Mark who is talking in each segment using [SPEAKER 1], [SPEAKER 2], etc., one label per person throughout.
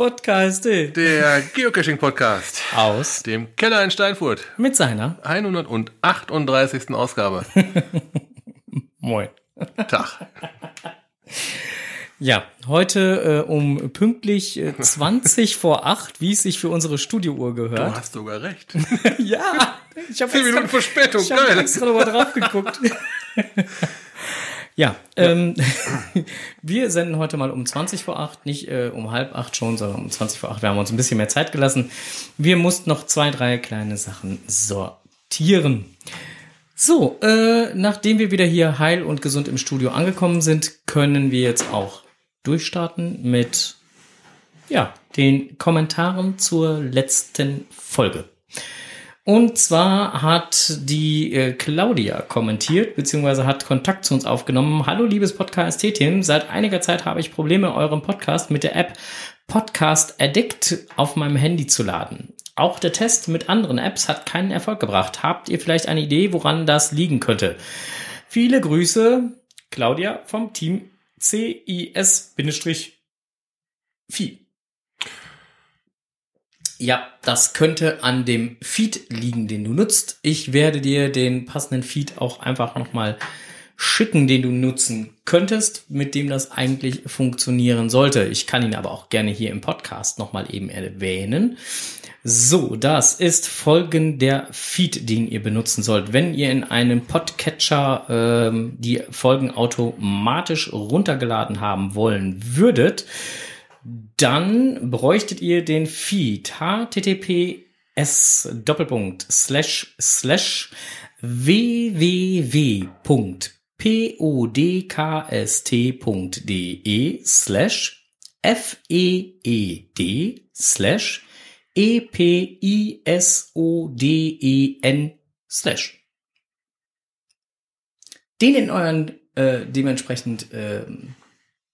[SPEAKER 1] Podcast
[SPEAKER 2] Der Geocaching-Podcast
[SPEAKER 1] aus
[SPEAKER 2] dem Keller in Steinfurt.
[SPEAKER 1] mit seiner
[SPEAKER 2] 138. Ausgabe.
[SPEAKER 1] Moin.
[SPEAKER 2] Tag.
[SPEAKER 1] Ja, heute äh, um pünktlich äh, 20 vor 8, wie es sich für unsere Studiouhr
[SPEAKER 2] Du
[SPEAKER 1] gehört.
[SPEAKER 2] hast sogar recht.
[SPEAKER 1] Ja, ich habe
[SPEAKER 2] Zehn Minuten Verspätung,
[SPEAKER 1] Ich habe extra nochmal drauf geguckt. ja, ähm, wir senden heute mal um 20 vor 8, nicht äh, um halb 8 schon, sondern um 20 vor 8. Wir haben uns ein bisschen mehr Zeit gelassen. Wir mussten noch zwei, drei kleine Sachen sortieren. So, äh, nachdem wir wieder hier heil und gesund im Studio angekommen sind, können wir jetzt auch durchstarten mit ja, den Kommentaren zur letzten Folge. Und zwar hat die äh, Claudia kommentiert, beziehungsweise hat Kontakt zu uns aufgenommen. Hallo, liebes Podcast-Team. Seit einiger Zeit habe ich Probleme, euren Podcast mit der App Podcast Addict auf meinem Handy zu laden. Auch der Test mit anderen Apps hat keinen Erfolg gebracht. Habt ihr vielleicht eine Idee, woran das liegen könnte? Viele Grüße, Claudia vom Team CIS-Phi. Ja, das könnte an dem Feed liegen, den du nutzt. Ich werde dir den passenden Feed auch einfach nochmal schicken, den du nutzen könntest, mit dem das eigentlich funktionieren sollte. Ich kann ihn aber auch gerne hier im Podcast nochmal eben erwähnen. So, das ist folgender Feed, den ihr benutzen sollt. Wenn ihr in einem Podcatcher ähm, die Folgen automatisch runtergeladen haben wollen würdet, dann bräuchtet ihr den Feed https Doppelpunkt slash slash www.podkst.de slash feed slash episoden slash. Den in euren äh, dementsprechend ähm,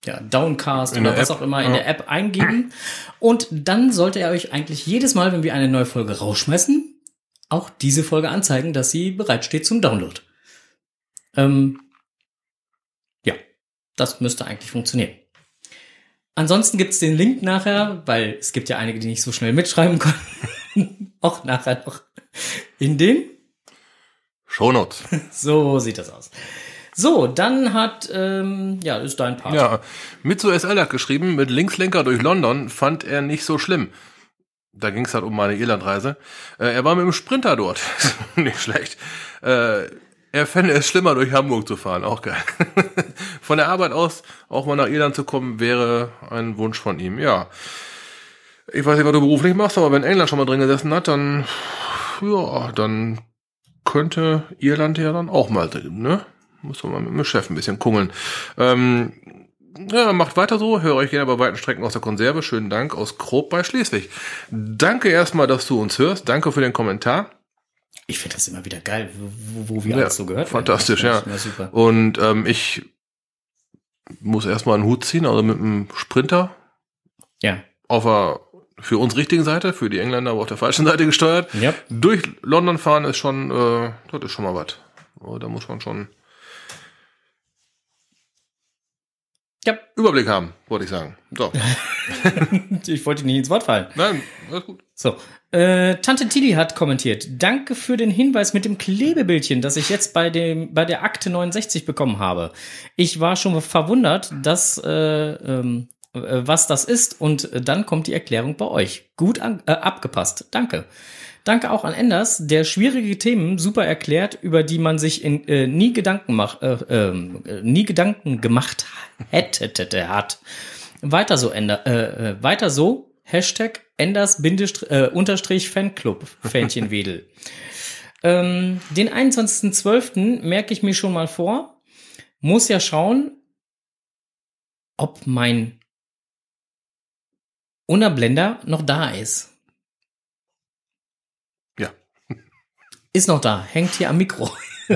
[SPEAKER 1] ja, Downcast
[SPEAKER 2] In
[SPEAKER 1] oder
[SPEAKER 2] der
[SPEAKER 1] was
[SPEAKER 2] App,
[SPEAKER 1] auch immer in
[SPEAKER 2] ja.
[SPEAKER 1] der App eingeben. Und dann sollte er euch eigentlich jedes Mal, wenn wir eine neue Folge rausschmeißen, auch diese Folge anzeigen, dass sie bereitsteht zum Download. Ähm, ja, das müsste eigentlich funktionieren. Ansonsten gibt's den Link nachher, weil es gibt ja einige, die nicht so schnell mitschreiben können. auch nachher noch in den
[SPEAKER 2] Shownotes.
[SPEAKER 1] so sieht das aus. So, dann hat, ähm, ja, ist dein Part.
[SPEAKER 2] Ja, Mitsu SL hat geschrieben, mit Linkslenker durch London fand er nicht so schlimm. Da ging es halt um meine Irlandreise. Äh, er war mit dem Sprinter dort. nicht schlecht. Äh, er fände es schlimmer, durch Hamburg zu fahren. Auch geil. von der Arbeit aus auch mal nach Irland zu kommen, wäre ein Wunsch von ihm. Ja. Ich weiß nicht, was du beruflich machst, aber wenn England schon mal drin gesessen hat, dann, ja, dann könnte Irland ja dann auch mal drin, ne? Muss man mal mit dem Chef ein bisschen kungeln. Ähm, ja, macht weiter so. Höre euch gerne bei weiten Strecken aus der Konserve. Schönen Dank aus Krob bei Schleswig. Danke erstmal, dass du uns hörst. Danke für den Kommentar.
[SPEAKER 1] Ich finde das immer wieder geil, wo, wo wir
[SPEAKER 2] Ja,
[SPEAKER 1] alles so gehört
[SPEAKER 2] fantastisch, ja.
[SPEAKER 1] super.
[SPEAKER 2] Und ähm, ich muss erstmal einen Hut ziehen, also mit einem Sprinter
[SPEAKER 1] Ja.
[SPEAKER 2] auf der für uns richtigen Seite, für die Engländer aber auf der falschen Seite gesteuert.
[SPEAKER 1] Ja.
[SPEAKER 2] Durch London fahren ist schon, äh, das ist schon mal was. Oh, Da muss man schon
[SPEAKER 1] Ja.
[SPEAKER 2] Überblick haben, wollte ich sagen. So.
[SPEAKER 1] Ich wollte nicht ins Wort fallen.
[SPEAKER 2] Nein, alles gut.
[SPEAKER 1] So. Äh, Tante Tilly hat kommentiert. Danke für den Hinweis mit dem Klebebildchen, das ich jetzt bei dem bei der Akte 69 bekommen habe. Ich war schon verwundert, dass äh, ähm, äh, was das ist und dann kommt die Erklärung bei euch. Gut an, äh, abgepasst. Danke. Danke auch an Enders, der schwierige Themen super erklärt, über die man sich in, äh, nie Gedanken mach, äh, ähm, äh, nie Gedanken gemacht hätte hat. Weiter so, Ender, äh, äh, weiter so. Hashtag Enders äh, Unterstrich Fanclub Fähnchenwedel. ähm, den 21.12. merke ich mir schon mal vor. Muss ja schauen, ob mein Unterblender noch da ist.
[SPEAKER 2] Ja.
[SPEAKER 1] Ist noch da, hängt hier am Mikro.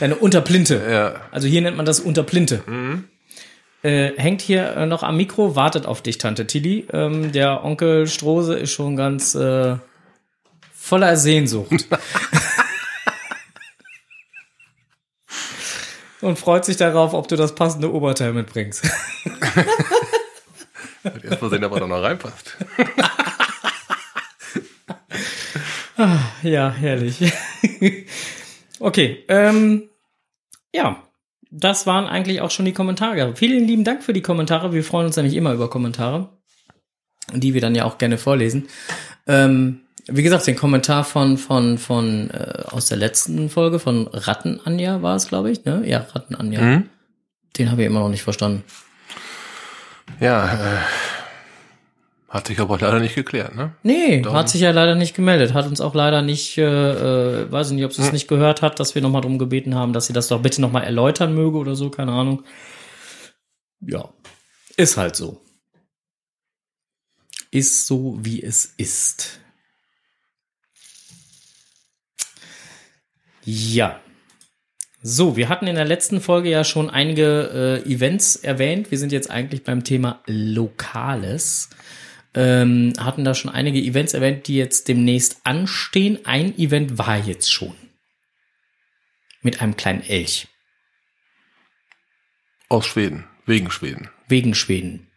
[SPEAKER 1] Deine Unterplinte.
[SPEAKER 2] Ja.
[SPEAKER 1] Also hier nennt man das Unterplinte.
[SPEAKER 2] Mhm.
[SPEAKER 1] Äh, hängt hier äh, noch am Mikro, wartet auf dich, Tante Tilly. Ähm, der Onkel Strose ist schon ganz äh, voller Sehnsucht. Und freut sich darauf, ob du das passende Oberteil mitbringst.
[SPEAKER 2] Wird erst mal sehen, ob er da noch reinpasst.
[SPEAKER 1] Ja, herrlich. okay, ähm, ja, das waren eigentlich auch schon die Kommentare. Vielen lieben Dank für die Kommentare. Wir freuen uns nämlich immer über Kommentare, die wir dann ja auch gerne vorlesen. Ähm, wie gesagt, den Kommentar von von von äh, aus der letzten Folge von Ratten Anja war es, glaube ich, ne? Ja, Ratten Anja.
[SPEAKER 2] Mhm.
[SPEAKER 1] Den habe ich immer noch nicht verstanden.
[SPEAKER 2] Ja, äh, hat sich aber leider nicht geklärt, ne?
[SPEAKER 1] Nee,
[SPEAKER 2] Darum-
[SPEAKER 1] hat sich ja leider nicht gemeldet. Hat uns auch leider nicht, äh, äh, weiß ich nicht, ob sie es nicht gehört hat, dass wir nochmal drum gebeten haben, dass sie das doch bitte nochmal erläutern möge oder so, keine Ahnung. Ja, ist halt so. Ist so, wie es ist. Ja. So, wir hatten in der letzten Folge ja schon einige äh, Events erwähnt. Wir sind jetzt eigentlich beim Thema Lokales ähm, hatten da schon einige Events erwähnt, die jetzt demnächst anstehen. Ein Event war jetzt schon. Mit einem kleinen Elch.
[SPEAKER 2] Aus Schweden, wegen Schweden.
[SPEAKER 1] Wegen Schweden.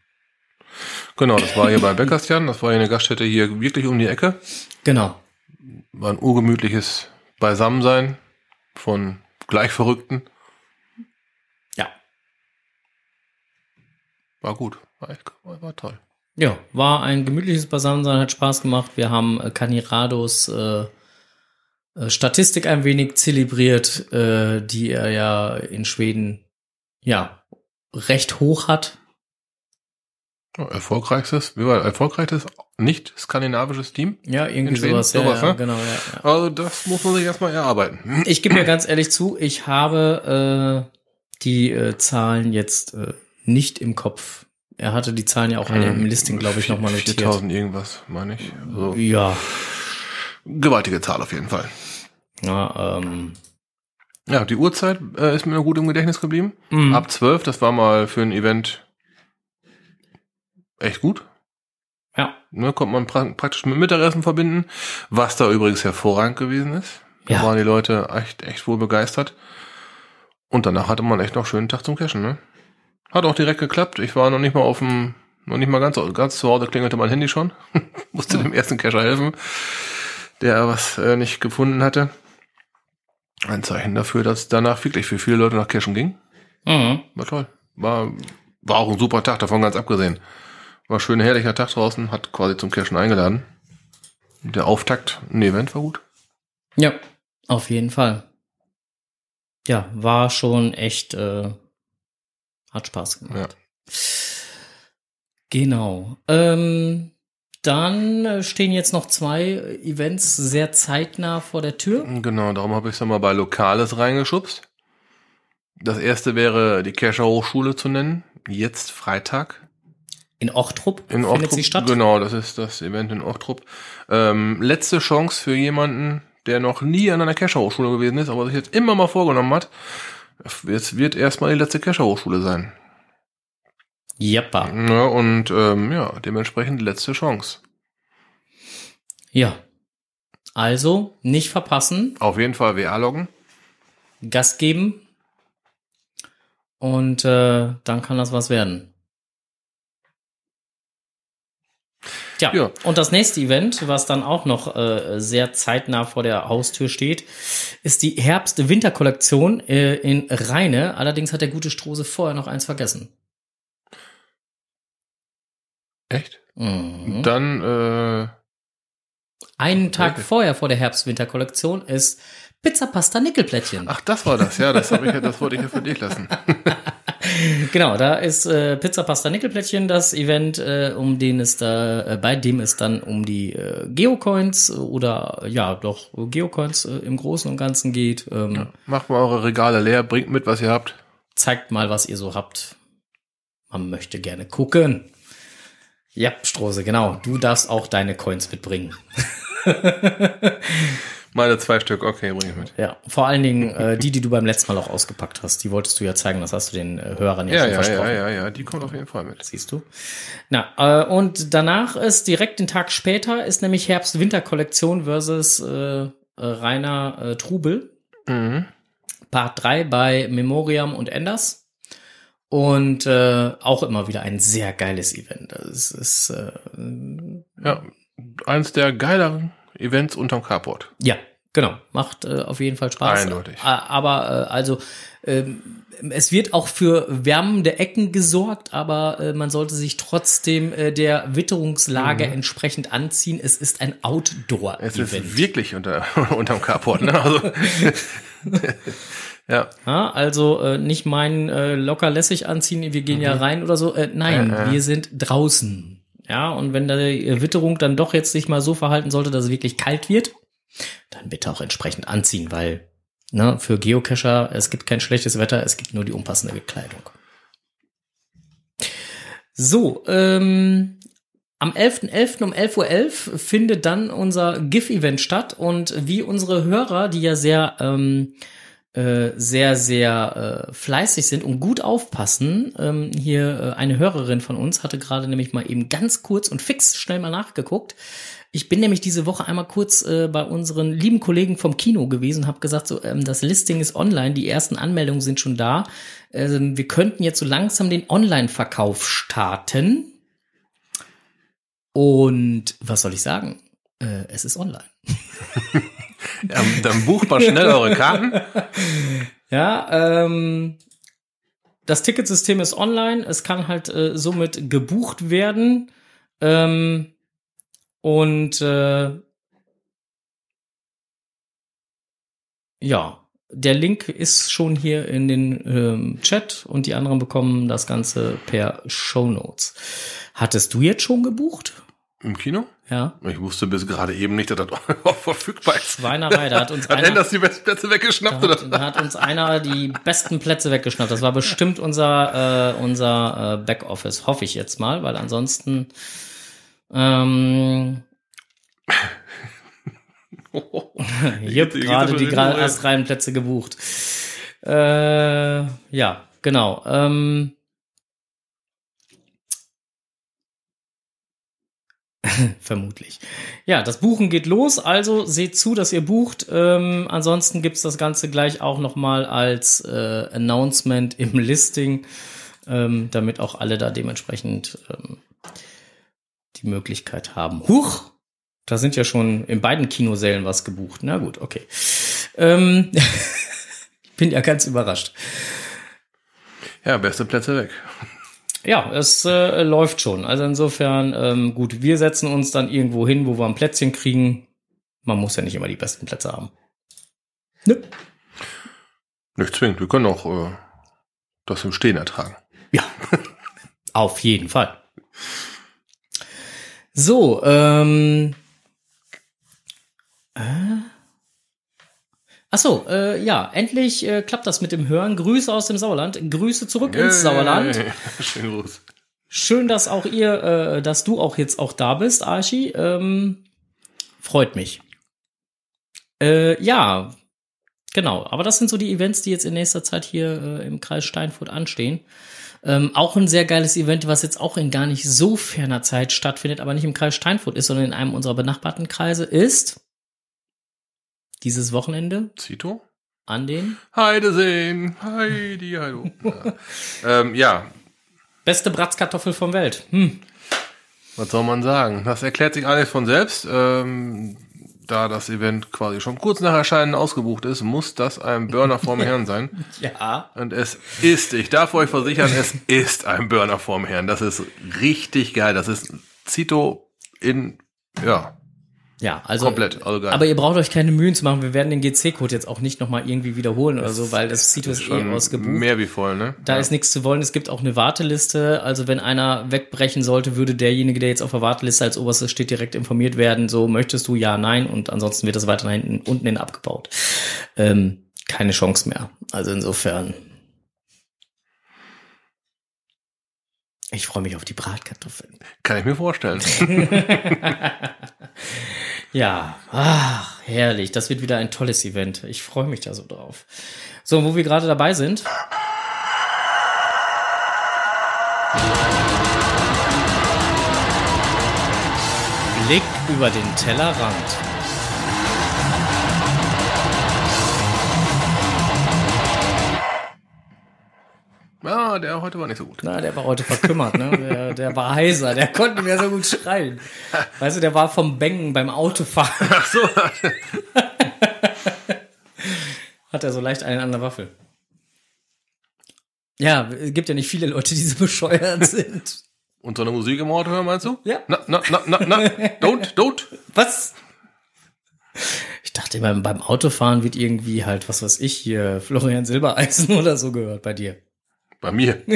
[SPEAKER 2] Genau, das war hier bei Beckerstjan, das war hier eine Gaststätte hier wirklich um die Ecke.
[SPEAKER 1] Genau.
[SPEAKER 2] War ein urgemütliches Beisammensein von Gleichverrückten.
[SPEAKER 1] Ja.
[SPEAKER 2] War gut, war, echt, war, war toll.
[SPEAKER 1] Ja, war ein gemütliches Beisammensein, hat Spaß gemacht. Wir haben äh, Canirados äh, äh, Statistik ein wenig zelebriert, äh, die er ja in Schweden ja recht hoch hat.
[SPEAKER 2] Ja, Erfolgreichstes, wie war erfolgreichstes nicht skandinavisches Team.
[SPEAKER 1] Ja, irgendwie sowas. Ja,
[SPEAKER 2] Sowas,
[SPEAKER 1] ja,
[SPEAKER 2] ne?
[SPEAKER 1] genau, ja, ja.
[SPEAKER 2] Also das muss man sich erstmal erarbeiten.
[SPEAKER 1] Ich gebe mir ganz ehrlich zu, ich habe äh, die äh, Zahlen jetzt äh, nicht im Kopf. Er hatte die Zahlen ja auch alle im Listing, glaube ich, nochmal notiert.
[SPEAKER 2] 4000 irgendwas, meine ich. Also,
[SPEAKER 1] Ja,
[SPEAKER 2] gewaltige Zahl auf jeden Fall.
[SPEAKER 1] ja ähm,
[SPEAKER 2] Ja, die Uhrzeit äh, ist mir noch gut im Gedächtnis geblieben.
[SPEAKER 1] mh,
[SPEAKER 2] Ab 12, das war mal für ein Event echt gut.
[SPEAKER 1] ja,
[SPEAKER 2] Ne, konnte man pra praktisch mit Mittagessen verbinden, was da übrigens hervorragend gewesen ist. Da
[SPEAKER 1] Ja.
[SPEAKER 2] waren die Leute echt, echt wohl begeistert. Und danach hatte man echt noch einen schönen Tag zum Cashen, ne? Hat auch direkt geklappt. Ich war noch nicht mal auf dem, noch nicht mal ganz, ganz zu Hause klingelte mein Handy schon. Musste dem ersten Cacher helfen, der was äh, nicht gefunden hatte. Ein Zeichen dafür, dass danach wirklich für viele Leute nach Cashen ging.
[SPEAKER 1] mhm.
[SPEAKER 2] War toll. War, war auch ein super Tag, davon ganz abgesehen. War schön herrlicher Tag draußen, hat quasi zum Cashen eingeladen. Der Auftakt, ein Event war gut.
[SPEAKER 1] ja, auf jeden Fall. Ja, war schon echt, äh, hat Spaß gemacht.
[SPEAKER 2] Ja.
[SPEAKER 1] Genau. Ähm, dann äh, stehen jetzt noch zwei Events sehr zeitnah vor der Tür.
[SPEAKER 2] Genau, darum habe ich es mal bei Lokales reingeschubst. Das erste wäre die Kescher Hochschule zu nennen. Jetzt Freitag.
[SPEAKER 1] In Ochtrup
[SPEAKER 2] In
[SPEAKER 1] findet
[SPEAKER 2] Ochtrup.
[SPEAKER 1] sie statt.
[SPEAKER 2] Genau, das ist das Event in Ochtrup. Ähm, letzte Chance für jemanden, der noch nie an einer Kescher Hochschule gewesen ist, aber sich jetzt immer mal vorgenommen hat. Jetzt wird erstmal die letzte Kescher Hochschule sein.
[SPEAKER 1] Jappa.
[SPEAKER 2] Ja, und ähm, ja, dementsprechend letzte Chance.
[SPEAKER 1] Ja. Also, nicht verpassen,
[SPEAKER 2] Auf jeden Fall WA loggen.
[SPEAKER 1] Gas geben. Und äh, dann kann das was werden. Tja,
[SPEAKER 2] Ja.
[SPEAKER 1] und das nächste Event, was dann auch noch äh, sehr zeitnah vor der Haustür steht, ist die Herbst-Winter-Kollektion äh, in Rheine. Allerdings hat der gute Strose vorher noch eins vergessen.
[SPEAKER 2] Echt?
[SPEAKER 1] Mhm.
[SPEAKER 2] Dann, äh,
[SPEAKER 1] Einen Tag
[SPEAKER 2] Okay.
[SPEAKER 1] vorher vor der Herbst-Winter-Kollektion ist Pizza Pasta Nickelplättchen.
[SPEAKER 2] ach, das war das, ja, das habe ich ja, das wollte ich ja für dich lassen.
[SPEAKER 1] Genau, da ist äh, Pizza Pasta Nickelplättchen das Event, äh, um den es da, äh, bei dem es dann um die äh, Geocoins oder ja doch Geocoins äh, im Großen und Ganzen geht. Ähm,
[SPEAKER 2] Macht mal eure Regale leer, bringt mit, was ihr habt.
[SPEAKER 1] Zeigt mal, was ihr so habt. Man möchte gerne gucken. Ja, Strose, genau. Du darfst auch deine Coins mitbringen.
[SPEAKER 2] Meine zwei Stück, okay, bring ich mit.
[SPEAKER 1] Ja, vor allen Dingen äh, die, die du beim letzten Mal auch ausgepackt hast. Die wolltest du ja zeigen, das hast du den äh, Hörern ja,
[SPEAKER 2] Ja,
[SPEAKER 1] schon
[SPEAKER 2] ja,
[SPEAKER 1] versprochen.
[SPEAKER 2] ja, ja, ja, die kommt auf jeden Fall mit.
[SPEAKER 1] Siehst du? Na, äh, und danach ist direkt den Tag später ist nämlich Herbst-Winter-Kollektion versus äh, äh, Rainer äh, Trubel.
[SPEAKER 2] Mhm.
[SPEAKER 1] Part 3 bei Memoriam und Enders. Und äh, auch immer wieder ein sehr geiles Event. Es ist äh,
[SPEAKER 2] Ja, eins der geileren Events unterm Carport.
[SPEAKER 1] ja genau macht äh, auf jeden Fall Spaß.
[SPEAKER 2] Eindeutig.
[SPEAKER 1] Aber äh, also ähm, es wird auch für wärmende Ecken gesorgt, aber äh, man sollte sich trotzdem äh, der Witterungslage entsprechend anziehen. Es ist ein
[SPEAKER 2] Mhm. Es
[SPEAKER 1] Outdoor-Event.
[SPEAKER 2] ist wirklich unter, unterm Carport, ne? Also, ja,
[SPEAKER 1] Ja, also äh, nicht meinen äh, locker lässig anziehen, wir gehen ja rein oder so. Äh, nein,
[SPEAKER 2] Mhm. Äh, äh.
[SPEAKER 1] wir sind draußen. Ja, und wenn die Witterung dann doch jetzt sich mal so verhalten sollte, dass es wirklich kalt wird, dann bitte auch entsprechend anziehen, weil ne, für Geocacher, es gibt kein schlechtes Wetter, es gibt nur die unpassende Kleidung. So, ähm, am 11.11. um 11.11 Uhr findet dann unser GIF-Event statt und wie unsere Hörer, die ja sehr ähm, äh, sehr, sehr äh, fleißig sind und gut aufpassen. Ähm, hier äh, eine Hörerin von uns hatte gerade nämlich mal eben ganz kurz und fix schnell mal nachgeguckt. Ich bin nämlich diese Woche einmal kurz äh, bei unseren lieben Kollegen vom Kino gewesen, habe gesagt, so ähm, das Listing ist online, die ersten Anmeldungen sind schon da. Ähm, wir könnten jetzt so langsam den Online-Verkauf starten. Und was soll ich sagen? Äh, es ist online.
[SPEAKER 2] ähm, dann bucht mal schnell eure Karten.
[SPEAKER 1] Ja, ähm, das Ticketsystem ist online. Es kann halt äh, somit gebucht werden. Ähm, und äh, ja, der Link ist schon hier in den ähm, Chat und die anderen bekommen das Ganze per Show Notes. Hattest du jetzt schon gebucht?
[SPEAKER 2] Im Kino?
[SPEAKER 1] Ja.
[SPEAKER 2] Ich wusste bis gerade eben nicht, dass das auch verfügbar ist.
[SPEAKER 1] Schweinerei, da hat uns
[SPEAKER 2] Hat
[SPEAKER 1] einer,
[SPEAKER 2] die besten Plätze weggeschnappt,
[SPEAKER 1] da
[SPEAKER 2] oder?
[SPEAKER 1] hat, da hat uns einer die besten Plätze weggeschnappt. Das war bestimmt unser, äh, unser äh, Backoffice, hoffe ich jetzt mal, weil ansonsten ähm, Jupp,
[SPEAKER 2] Geht- geht
[SPEAKER 1] gerade die
[SPEAKER 2] schon
[SPEAKER 1] gra-
[SPEAKER 2] hin,
[SPEAKER 1] Astreihenplätze gebucht. Äh, ja, genau. Ähm, Vermutlich. Ja, das Buchen geht los, also seht zu, dass ihr bucht. Ähm, ansonsten gibt's das Ganze gleich auch nochmal als äh, Announcement im Listing, ähm, damit auch alle da dementsprechend ähm, die Möglichkeit haben. Huch! Da sind ja schon in beiden Kinosälen was gebucht. Na gut, okay. Ähm, bin ja ganz überrascht.
[SPEAKER 2] Ja, beste Plätze weg.
[SPEAKER 1] Ja, es äh, läuft schon. Also insofern, ähm, gut, wir setzen uns dann irgendwo hin, wo wir ein Plätzchen kriegen. Man muss ja nicht immer die besten Plätze haben. Ne?
[SPEAKER 2] Nicht zwingend. Wir können auch äh, das im Stehen ertragen.
[SPEAKER 1] Ja, auf jeden Fall. So, ähm. Äh? Achso, äh, ja, endlich äh, klappt das mit dem Hören. Grüße aus dem Sauerland. Grüße zurück ins Sauerland.
[SPEAKER 2] Schönen Gruß.
[SPEAKER 1] Schön, dass auch ihr, äh, dass du auch jetzt auch da bist, Archie. Ähm, freut mich. Äh, ja, genau. Aber das sind so die Events, die jetzt in nächster Zeit hier äh, im Kreis Steinfurt anstehen. Ähm, auch ein sehr geiles Event, was jetzt auch in gar nicht so ferner Zeit stattfindet, aber nicht im Kreis Steinfurt ist, sondern in einem unserer benachbarten Kreise, ist dieses Wochenende
[SPEAKER 2] Zito?
[SPEAKER 1] an den
[SPEAKER 2] Heideseen. Heidi, Heido. Ja. ähm, ja,
[SPEAKER 1] beste Bratzkartoffel vom Welt. Hm.
[SPEAKER 2] was soll man sagen? Das erklärt sich alles von selbst. Ähm, da das Event quasi schon kurz nach Erscheinen ausgebucht ist, muss das ein Burner vorm Herrn sein.
[SPEAKER 1] Ja.
[SPEAKER 2] Und es ist, ich darf euch versichern, es ist ein Burner vorm Herrn. Das ist richtig geil. Das ist Zito in, ja,
[SPEAKER 1] Ja, also
[SPEAKER 2] komplett. Also.
[SPEAKER 1] Aber ihr braucht euch keine Mühen zu machen. Wir werden den GC-Code jetzt auch nicht nochmal irgendwie wiederholen oder so, weil das Sito ist eh ausgebucht.
[SPEAKER 2] mehr wie voll, ne?
[SPEAKER 1] Da ist nichts zu wollen. Es gibt auch eine Warteliste. Also wenn einer wegbrechen sollte, würde derjenige, der jetzt auf der Warteliste als oberstes steht, direkt informiert werden. So möchtest du, ja, nein. Und ansonsten wird das weiter nach hinten, unten hin abgebaut. Ähm, keine Chance mehr. Also insofern. Ich freue mich auf die Bratkartoffeln.
[SPEAKER 2] Kann ich mir vorstellen.
[SPEAKER 1] Ja, ach, herrlich. Das wird wieder ein tolles Event. Ich freue mich da so drauf. So, wo wir gerade dabei sind. Blick über den Tellerrand.
[SPEAKER 2] Ja, der heute war nicht so gut.
[SPEAKER 1] Na, der war heute verkümmert, ne? Der, der war heiser, der konnte mehr so gut schreien. Weißt du, der war vom Bängen beim Autofahren.
[SPEAKER 2] Ach so.
[SPEAKER 1] Hat er so leicht einen an der Waffel. Ja, es gibt ja nicht viele Leute, die so bescheuert sind.
[SPEAKER 2] Und so eine Musik im Auto hören, meinst du?
[SPEAKER 1] Ja.
[SPEAKER 2] Na, na, na, na, na. Don't, don't.
[SPEAKER 1] Was? Ich dachte immer, beim Autofahren wird irgendwie halt, was weiß ich, hier Florian Silbereisen oder so gehört bei dir.
[SPEAKER 2] Bei mir.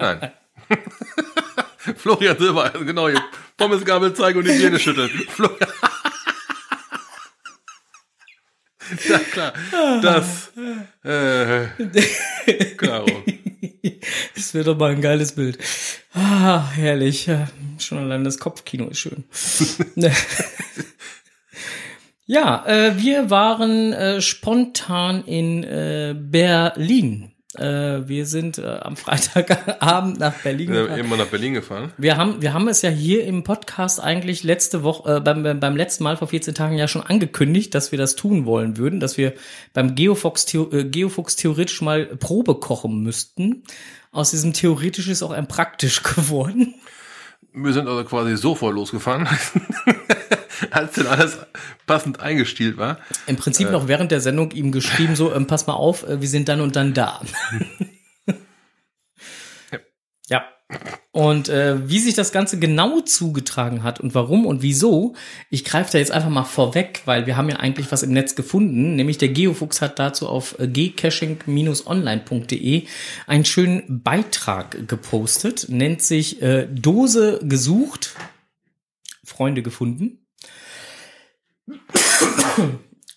[SPEAKER 2] Nein. Florian Silbereisen, genau. Hier. Pommesgabel zeigen und die Birne schütteln. Florian. ja, klar. Das. Äh, klaro.
[SPEAKER 1] Das wäre doch mal ein geiles Bild. Ah, herrlich. Schon allein das Kopfkino ist schön. Ja, äh, wir waren äh, spontan in äh, Berlin. Äh, wir sind äh, am Freitagabend nach Berlin
[SPEAKER 2] Wir
[SPEAKER 1] gefahren.
[SPEAKER 2] immer nach Berlin gefahren.
[SPEAKER 1] Wir haben, wir haben es ja hier im Podcast eigentlich letzte Woche, äh, beim, beim beim letzten Mal vor 14 Tagen ja schon angekündigt, dass wir das tun wollen würden, dass wir beim Geofox, äh, Geofox theoretisch mal Probe kochen müssten. Aus diesem theoretisch ist auch ein praktisch geworden.
[SPEAKER 2] Wir sind also quasi sofort losgefahren, als dann alles passend eingestielt war.
[SPEAKER 1] Im Prinzip noch während der Sendung ihm geschrieben, so, ähm, pass mal auf, äh, wir sind dann und dann da. ja. Und äh, wie sich das Ganze genau zugetragen hat und warum und wieso, ich greife da jetzt einfach mal vorweg, weil wir haben ja eigentlich was im Netz gefunden, nämlich der Geofuchs hat dazu auf äh, gcaching-online.de einen schönen Beitrag gepostet, nennt sich äh, Dose gesucht, Freunde gefunden.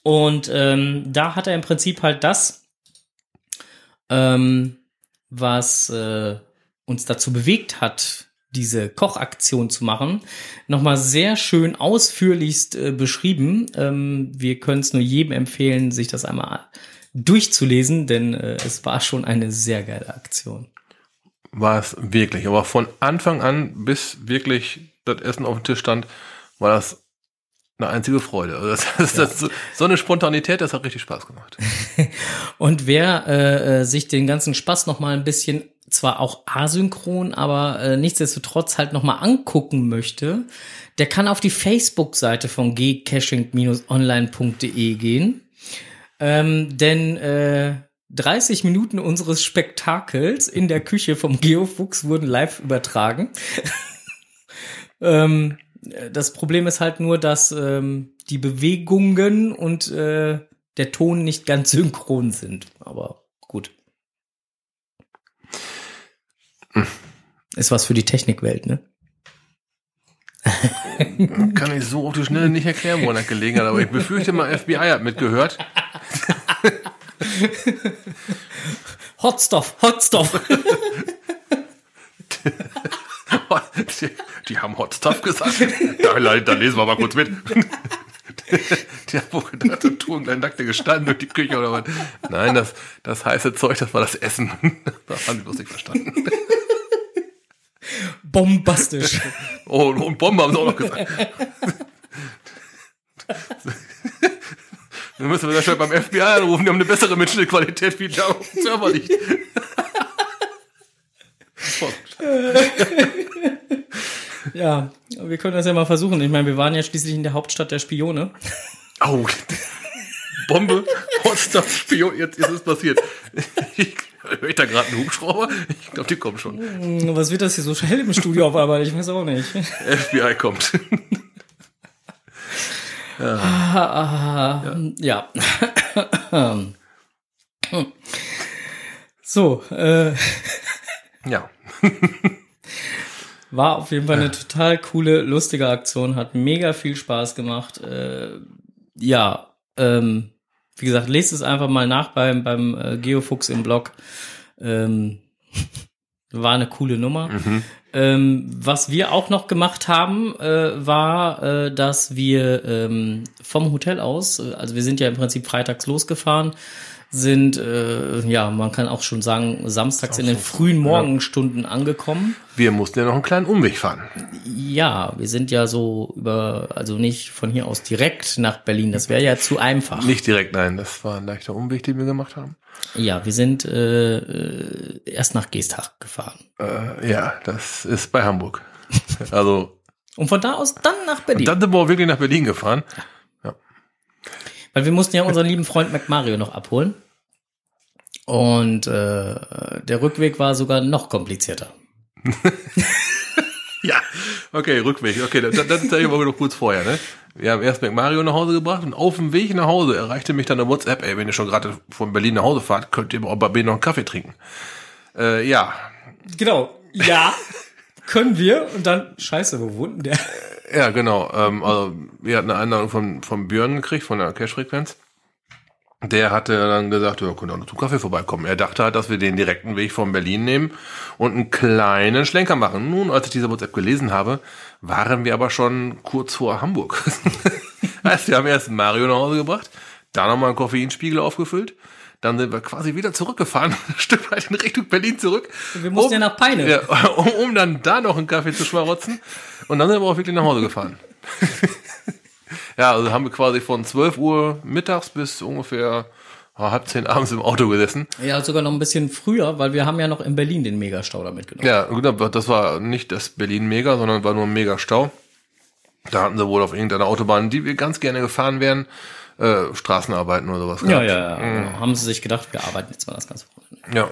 [SPEAKER 1] Und ähm, da hat er im Prinzip halt das, ähm, was äh, uns dazu bewegt hat, diese Kochaktion zu machen, nochmal sehr schön ausführlichst äh, beschrieben. Ähm, wir können es nur jedem empfehlen, sich das einmal durchzulesen, denn äh, es war schon eine sehr geile Aktion.
[SPEAKER 2] War es wirklich. Aber von Anfang an, bis wirklich das Essen auf dem Tisch stand, war das eine einzige Freude. Also das, das, das, so, eine Spontanität, das hat richtig Spaß gemacht.
[SPEAKER 1] Und wer äh, äh, sich den ganzen Spaß noch mal ein bisschen zwar auch asynchron, aber äh, nichtsdestotrotz halt noch mal angucken möchte, der kann auf die Facebook-Seite von gcaching-online.de gehen. Ähm, denn äh, 30 Minuten unseres Spektakels in der Küche vom Geofuchs wurden live übertragen. ähm, das Problem ist halt nur, dass ähm, die Bewegungen und äh, der Ton nicht ganz synchron sind. Aber gut. Ist was für die Technikwelt, ne?
[SPEAKER 2] Kann ich so auf die Schnelle nicht erklären, woran das gelegen hat, aber ich befürchte mal, FBI hat mitgehört.
[SPEAKER 1] Hotstuff, Hotstuff.
[SPEAKER 2] Die, die haben Hot Stuff gesagt. Da, da lesen wir mal kurz mit. Die haben wohl gedacht, da trugen gleich nackte Gestalten durch die Küche oder was. Nein, das, das heiße Zeug, das war das Essen. Das haben die bloß nicht verstanden.
[SPEAKER 1] Bombastisch.
[SPEAKER 2] Oh, und Bombe haben sie auch noch gesagt. Dann müssen wir das schon beim FBI anrufen, die haben eine bessere Mitschnittqualität, wie da auf dem Server liegt.
[SPEAKER 1] Ja, wir können das ja mal versuchen. Ich meine, wir waren ja schließlich in der Hauptstadt der Spione.
[SPEAKER 2] Au. Bombe, Hotstuff, Spion, jetzt ist es passiert. Ich, höre ich da gerade einen Hubschrauber? Ich glaube, die kommen schon.
[SPEAKER 1] Hm, Was wird das hier so hell im Studio auf einmal? Ich weiß auch nicht.
[SPEAKER 2] FBI kommt.
[SPEAKER 1] Ah, ja. So, äh,
[SPEAKER 2] Ja.
[SPEAKER 1] war auf jeden Fall eine total coole, lustige Aktion, hat mega viel Spaß gemacht. Äh, ja, ähm, wie gesagt, lest es einfach mal nach beim, beim äh, Geofuchs im Blog. Ähm, war eine coole Nummer. Ähm, was wir auch noch gemacht haben, äh, war, äh, dass wir ähm, vom Hotel aus, äh, also wir sind ja im Prinzip freitags losgefahren, sind, äh, ja, man kann auch schon sagen, samstags in den frühen Morgenstunden angekommen.
[SPEAKER 2] Wir mussten ja noch einen kleinen Umweg fahren.
[SPEAKER 1] Ja, wir sind ja so über, also nicht von hier aus direkt nach Berlin, das wäre ja zu einfach.
[SPEAKER 2] Nicht direkt, nein, das war ein leichter Umweg, den wir gemacht haben.
[SPEAKER 1] Ja, wir sind äh, äh, erst nach Geestach gefahren.
[SPEAKER 2] Äh, ja, das ist bei Hamburg. Also.
[SPEAKER 1] Und von da aus dann nach Berlin.
[SPEAKER 2] Und dann sind wir auch wirklich nach Berlin gefahren. Ja.
[SPEAKER 1] Weil wir mussten ja unseren lieben Freund McMario noch abholen. Und äh, der Rückweg war sogar noch komplizierter.
[SPEAKER 2] ja, okay, Rückweg. Okay, dann, dann zeige ich mal noch kurz vorher. Ne? Wir haben erst McMario nach Hause gebracht und auf dem Weg nach Hause erreichte mich dann eine WhatsApp, ey, wenn ihr schon gerade von Berlin nach Hause fahrt, könnt ihr bei B noch einen Kaffee trinken. Äh, ja.
[SPEAKER 1] Genau, ja, können wir. Und dann, scheiße, wo wohnt denn der?
[SPEAKER 2] Ja, genau. Ähm, also wir hatten eine Einladung von, von Björn gekriegt, von der Cash-Frequenz. Der hatte dann gesagt, könnt ihr auch noch zum Kaffee vorbeikommen. Er dachte halt, dass wir den direkten Weg von Berlin nehmen und einen kleinen Schlenker machen. Nun, als ich diese WhatsApp gelesen habe, waren wir aber schon kurz vor Hamburg. heißt, wir haben erst Mario nach Hause gebracht, da nochmal einen Koffeinspiegel aufgefüllt, dann sind wir quasi wieder zurückgefahren, ein Stück weit in Richtung Berlin zurück.
[SPEAKER 1] Wir mussten um, ja nach Peine. Ja,
[SPEAKER 2] um, um dann da noch einen Kaffee zu schmarotzen. Und dann sind wir auch wirklich nach Hause gefahren. Ja, also haben wir quasi von 12 Uhr mittags bis ungefähr ah, halb zehn abends im Auto gesessen.
[SPEAKER 1] Ja, sogar noch ein bisschen früher, weil wir haben ja noch in Berlin den Megastau da mitgenommen.
[SPEAKER 2] Ja, genau, das war nicht das Berlin-Mega, sondern war nur ein Megastau. Da hatten sie wohl auf irgendeiner Autobahn, die wir ganz gerne gefahren wären, äh, Straßenarbeiten oder sowas.
[SPEAKER 1] Ja, ja, ja. Mhm. Genau. Haben sie sich gedacht, wir arbeiten jetzt mal das ganze
[SPEAKER 2] Wochenende. Ja.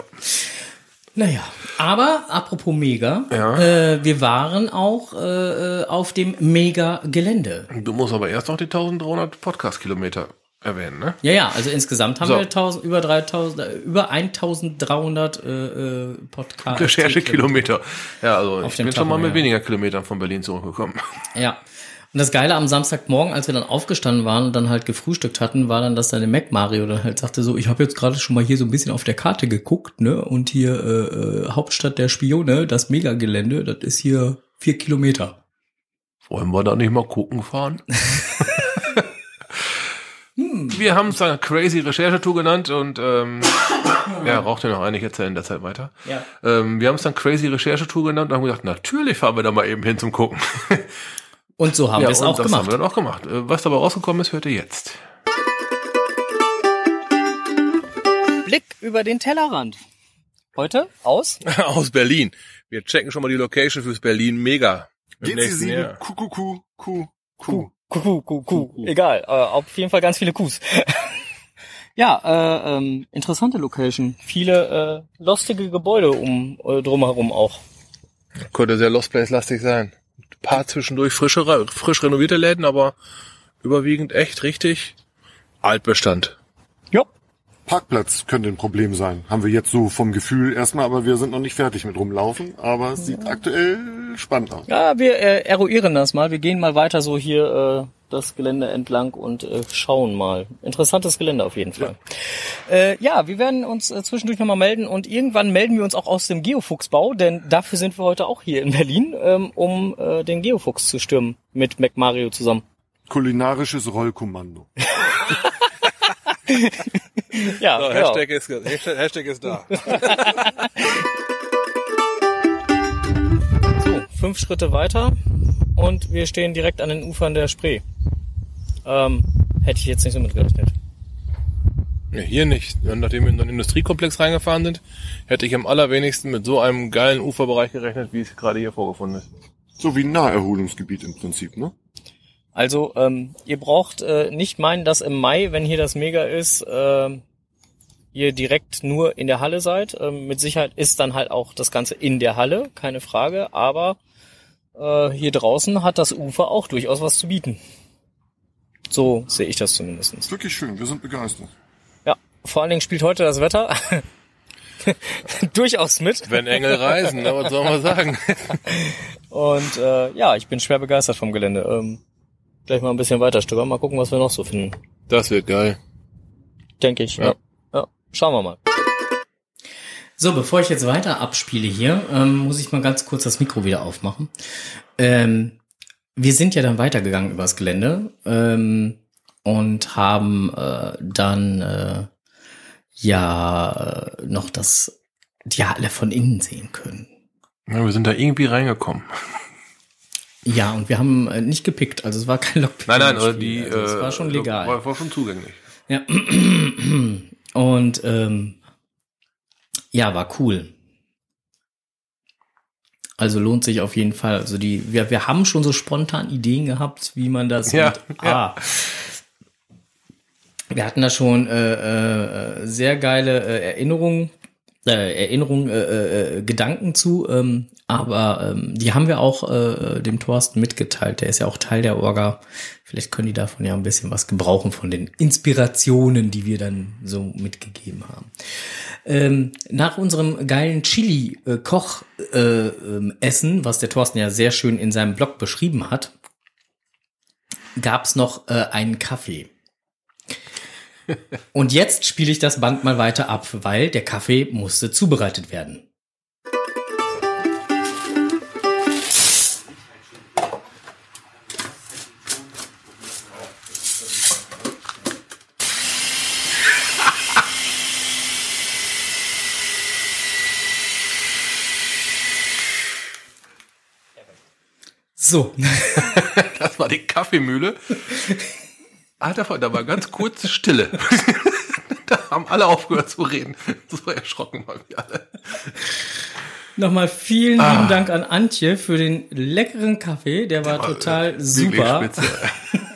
[SPEAKER 1] Naja, aber apropos Mega,
[SPEAKER 2] ja.
[SPEAKER 1] äh, wir waren auch äh, auf dem Mega-Gelände.
[SPEAKER 2] Du musst aber erst noch die 1300 Podcast-Kilometer erwähnen, ne?
[SPEAKER 1] Ja, ja, also insgesamt haben so. wir 1000, über 3000, äh, über 1300 äh, äh, Podcast.
[SPEAKER 2] Recherchekilometer. Ja, also ich bin schon mal mit ja. weniger Kilometern von Berlin zurückgekommen.
[SPEAKER 1] Ja, und das Geile am Samstagmorgen, als wir dann aufgestanden waren und dann halt gefrühstückt hatten, war dann, dass dann der Mac Mario dann halt sagte so, ich habe jetzt gerade schon mal hier so ein bisschen auf der Karte geguckt, ne? Und hier äh, äh Hauptstadt der Spione, das Megagelände, das ist hier vier Kilometer.
[SPEAKER 2] Wollen wir da nicht mal gucken fahren? hm. Wir haben es dann Crazy Recherchetour genannt und ähm, ja, raucht ja noch ein, ich erzähle in der Zeit weiter.
[SPEAKER 1] Ja.
[SPEAKER 2] Ähm, wir haben es dann Crazy Recherchetour genannt und haben gesagt, natürlich fahren wir da mal eben hin zum Gucken.
[SPEAKER 1] Und so haben ja, wir es auch das gemacht.
[SPEAKER 2] haben wir dann auch gemacht. Äh, was dabei rausgekommen ist, hört ihr jetzt.
[SPEAKER 1] Blick über den Tellerrand. Heute aus?
[SPEAKER 2] aus Berlin. Wir checken schon mal die Location fürs Berlin Mega.
[SPEAKER 3] GC7 Kuh, Kuh, Kuh,
[SPEAKER 1] Kuh, Kuh, Kuh. Egal, äh, auf jeden Fall ganz viele Kuhs. ja, äh, ähm, interessante Location. Viele äh, lustige Gebäude um äh, drumherum auch.
[SPEAKER 2] Könnte sehr Lost Place lastig sein paar zwischendurch frische, frisch renovierte Läden, aber überwiegend echt richtig Altbestand.
[SPEAKER 1] Ja.
[SPEAKER 3] Parkplatz könnte ein Problem sein. Haben wir jetzt so vom Gefühl erstmal, aber wir sind noch nicht fertig mit rumlaufen. Aber es sieht ja. aktuell spannend aus.
[SPEAKER 1] Ja, wir äh, eruieren das mal. Wir gehen mal weiter so hier äh, das Gelände entlang und äh, schauen mal. Interessantes Gelände auf jeden Fall. Ja, äh, ja wir werden uns äh, zwischendurch nochmal melden und irgendwann melden wir uns auch aus dem Geofuchsbau, denn dafür sind wir heute auch hier in Berlin, ähm, um äh, den Geofuchs zu stürmen mit MacMario zusammen.
[SPEAKER 3] Kulinarisches Rollkommando.
[SPEAKER 2] ja, so, Hashtag, genau. ist, Hashtag, Hashtag ist da.
[SPEAKER 1] so, fünf Schritte weiter und wir stehen direkt an den Ufern der Spree. Ähm, hätte ich jetzt nicht so mitgerechnet.
[SPEAKER 2] Ja, hier nicht. Nachdem wir in einen Industriekomplex reingefahren sind, hätte ich am allerwenigsten mit so einem geilen Uferbereich gerechnet, wie es gerade hier vorgefunden ist.
[SPEAKER 3] So wie ein Naherholungsgebiet im Prinzip, ne?
[SPEAKER 1] Also, ähm, ihr braucht äh, nicht meinen, dass im Mai, wenn hier das Mega ist, äh, ihr direkt nur in der Halle seid. Ähm, mit Sicherheit ist dann halt auch das Ganze in der Halle, keine Frage. Aber äh, hier draußen hat das Ufer auch durchaus was zu bieten. So sehe ich das zumindest.
[SPEAKER 3] Wirklich schön, wir sind begeistert.
[SPEAKER 1] Ja, vor allen Dingen spielt heute das Wetter durchaus mit.
[SPEAKER 2] Wenn Engel reisen, ne, was soll man sagen?
[SPEAKER 1] Und äh, ja, ich bin schwer begeistert vom Gelände. Ähm, gleich mal ein bisschen weiter stöbern, mal gucken, was wir noch so finden.
[SPEAKER 2] Das wird geil.
[SPEAKER 1] Denke ich. Ja. ja. ja. Schauen wir mal. So, bevor ich jetzt weiter abspiele hier, ähm, muss ich mal ganz kurz das Mikro wieder aufmachen. Ähm, wir sind ja dann weitergegangen übers Gelände ähm, und haben äh, dann äh, ja äh, noch das, die alle von innen sehen können.
[SPEAKER 2] Ja, wir sind da irgendwie reingekommen.
[SPEAKER 1] Ja, und wir haben äh, nicht gepickt, also es war kein Lockpick.
[SPEAKER 2] Nein, nein, aber die
[SPEAKER 1] also es war schon
[SPEAKER 2] äh,
[SPEAKER 1] legal.
[SPEAKER 2] War, war schon zugänglich.
[SPEAKER 1] Ja. Und ähm, ja, war cool. Also lohnt sich auf jeden Fall. Also die, wir, wir haben schon so spontan Ideen gehabt, wie man das
[SPEAKER 2] Ja,
[SPEAKER 1] mit, ah, wir hatten da schon äh, äh, sehr geile äh, Erinnerungen, äh, Erinnerungen, äh, äh, Gedanken zu, ähm, aber ähm, die haben wir auch äh, dem Thorsten mitgeteilt. Der ist ja auch Teil der Orga. Vielleicht können die davon ja ein bisschen was gebrauchen von den Inspirationen, die wir dann so mitgegeben haben. Ähm, nach unserem geilen Chili-Koch-Essen, was der Thorsten ja sehr schön in seinem Blog beschrieben hat, gab's noch äh, einen Kaffee. Und jetzt spiele ich das Band mal weiter ab, weil der Kaffee musste zubereitet werden. So,
[SPEAKER 2] Das war die Kaffeemühle. Alter, da war ganz kurze Stille. da haben alle aufgehört zu reden. So erschrocken waren wir alle.
[SPEAKER 1] nochmal vielen lieben Dank an Antje für den leckeren Kaffee. Der war total
[SPEAKER 2] Wirklich
[SPEAKER 1] super.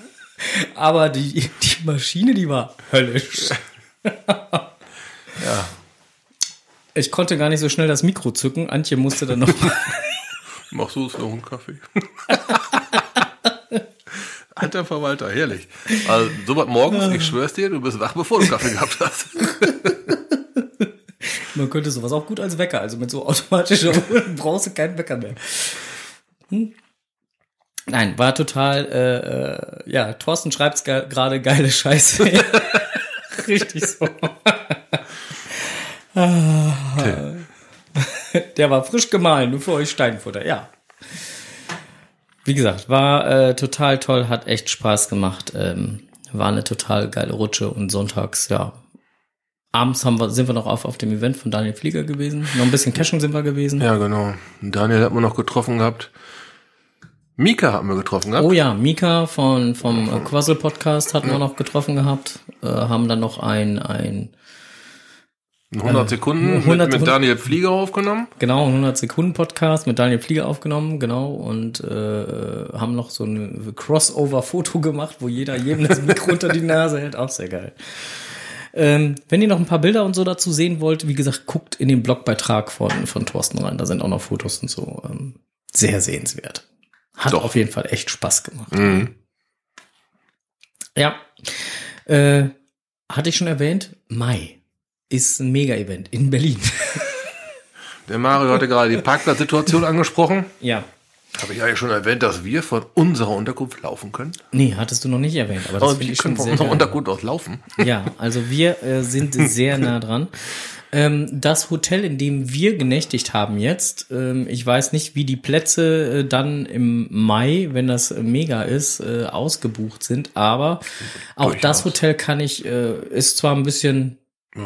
[SPEAKER 1] Aber die, die Maschine, die war höllisch.
[SPEAKER 2] Ja.
[SPEAKER 1] Ich konnte gar nicht so schnell das Mikro zücken. Antje musste dann noch
[SPEAKER 2] Machst du es noch einen Kaffee? Alter Verwalter, herrlich. Also, so was morgens, ich schwör's dir, du bist wach, bevor du Kaffee gehabt hast.
[SPEAKER 1] Man könnte sowas auch gut als Wecker, also mit so automatischer Uhr brauchst du keinen Wecker mehr. Hm? Nein, war total, äh, äh, ja, Thorsten schreibt's ge gerade geile Scheiße. Richtig so. Ah. Der war frisch gemahlen, nur für euch Steinfutter, ja. Wie gesagt, war äh, total toll, hat echt Spaß gemacht. Ähm, war eine total geile Rutsche und sonntags, ja, Abends haben wir, sind wir noch auf, auf dem Event von Daniel Flieger gewesen. Noch ein bisschen Cashen sind wir gewesen.
[SPEAKER 2] Ja, genau. Daniel hat man noch getroffen gehabt. Mika haben wir getroffen gehabt.
[SPEAKER 1] Oh ja, Mika von, vom äh, Quassel Podcast hatten wir noch getroffen gehabt. Äh, haben dann noch ein, ein
[SPEAKER 2] 100 Sekunden
[SPEAKER 1] 100
[SPEAKER 2] mit, mit. Daniel Flieger aufgenommen.
[SPEAKER 1] genau 100 Sekunden Podcast mit Daniel Flieger aufgenommen, genau. Und äh, haben noch so ein Crossover-Foto gemacht, wo jeder jedem das Mikro unter die Nase hält. Auch sehr geil. Ähm, wenn ihr noch ein paar Bilder und so dazu sehen wollt, wie gesagt, guckt in den Blogbeitrag von, von Thorsten rein. Da sind auch noch Fotos und so. Ähm, sehr sehenswert. Hat
[SPEAKER 2] Doch.
[SPEAKER 1] auf jeden Fall echt Spaß gemacht.
[SPEAKER 2] Mhm.
[SPEAKER 1] Ja. Äh, hatte ich schon erwähnt, Mai ist ein Mega-Event in Berlin.
[SPEAKER 2] Der Mario hatte gerade die Parkplatzsituation angesprochen.
[SPEAKER 1] ja.
[SPEAKER 2] Habe ich eigentlich schon erwähnt, dass wir von unserer Unterkunft laufen können?
[SPEAKER 1] Nee, hattest du noch nicht erwähnt, aber das finde
[SPEAKER 2] wir
[SPEAKER 1] ich schon
[SPEAKER 2] können von unserer. Unterkunft aus laufen.
[SPEAKER 1] Ja, also wir äh, sind sehr nah dran. Ähm, das Hotel, in dem wir genächtigt haben jetzt, ähm, ich weiß nicht, wie die Plätze äh, dann im Mai, wenn das mega ist, äh, ausgebucht sind, aber auch
[SPEAKER 2] Durchaus.
[SPEAKER 1] das Hotel kann ich, äh, ist zwar ein bisschen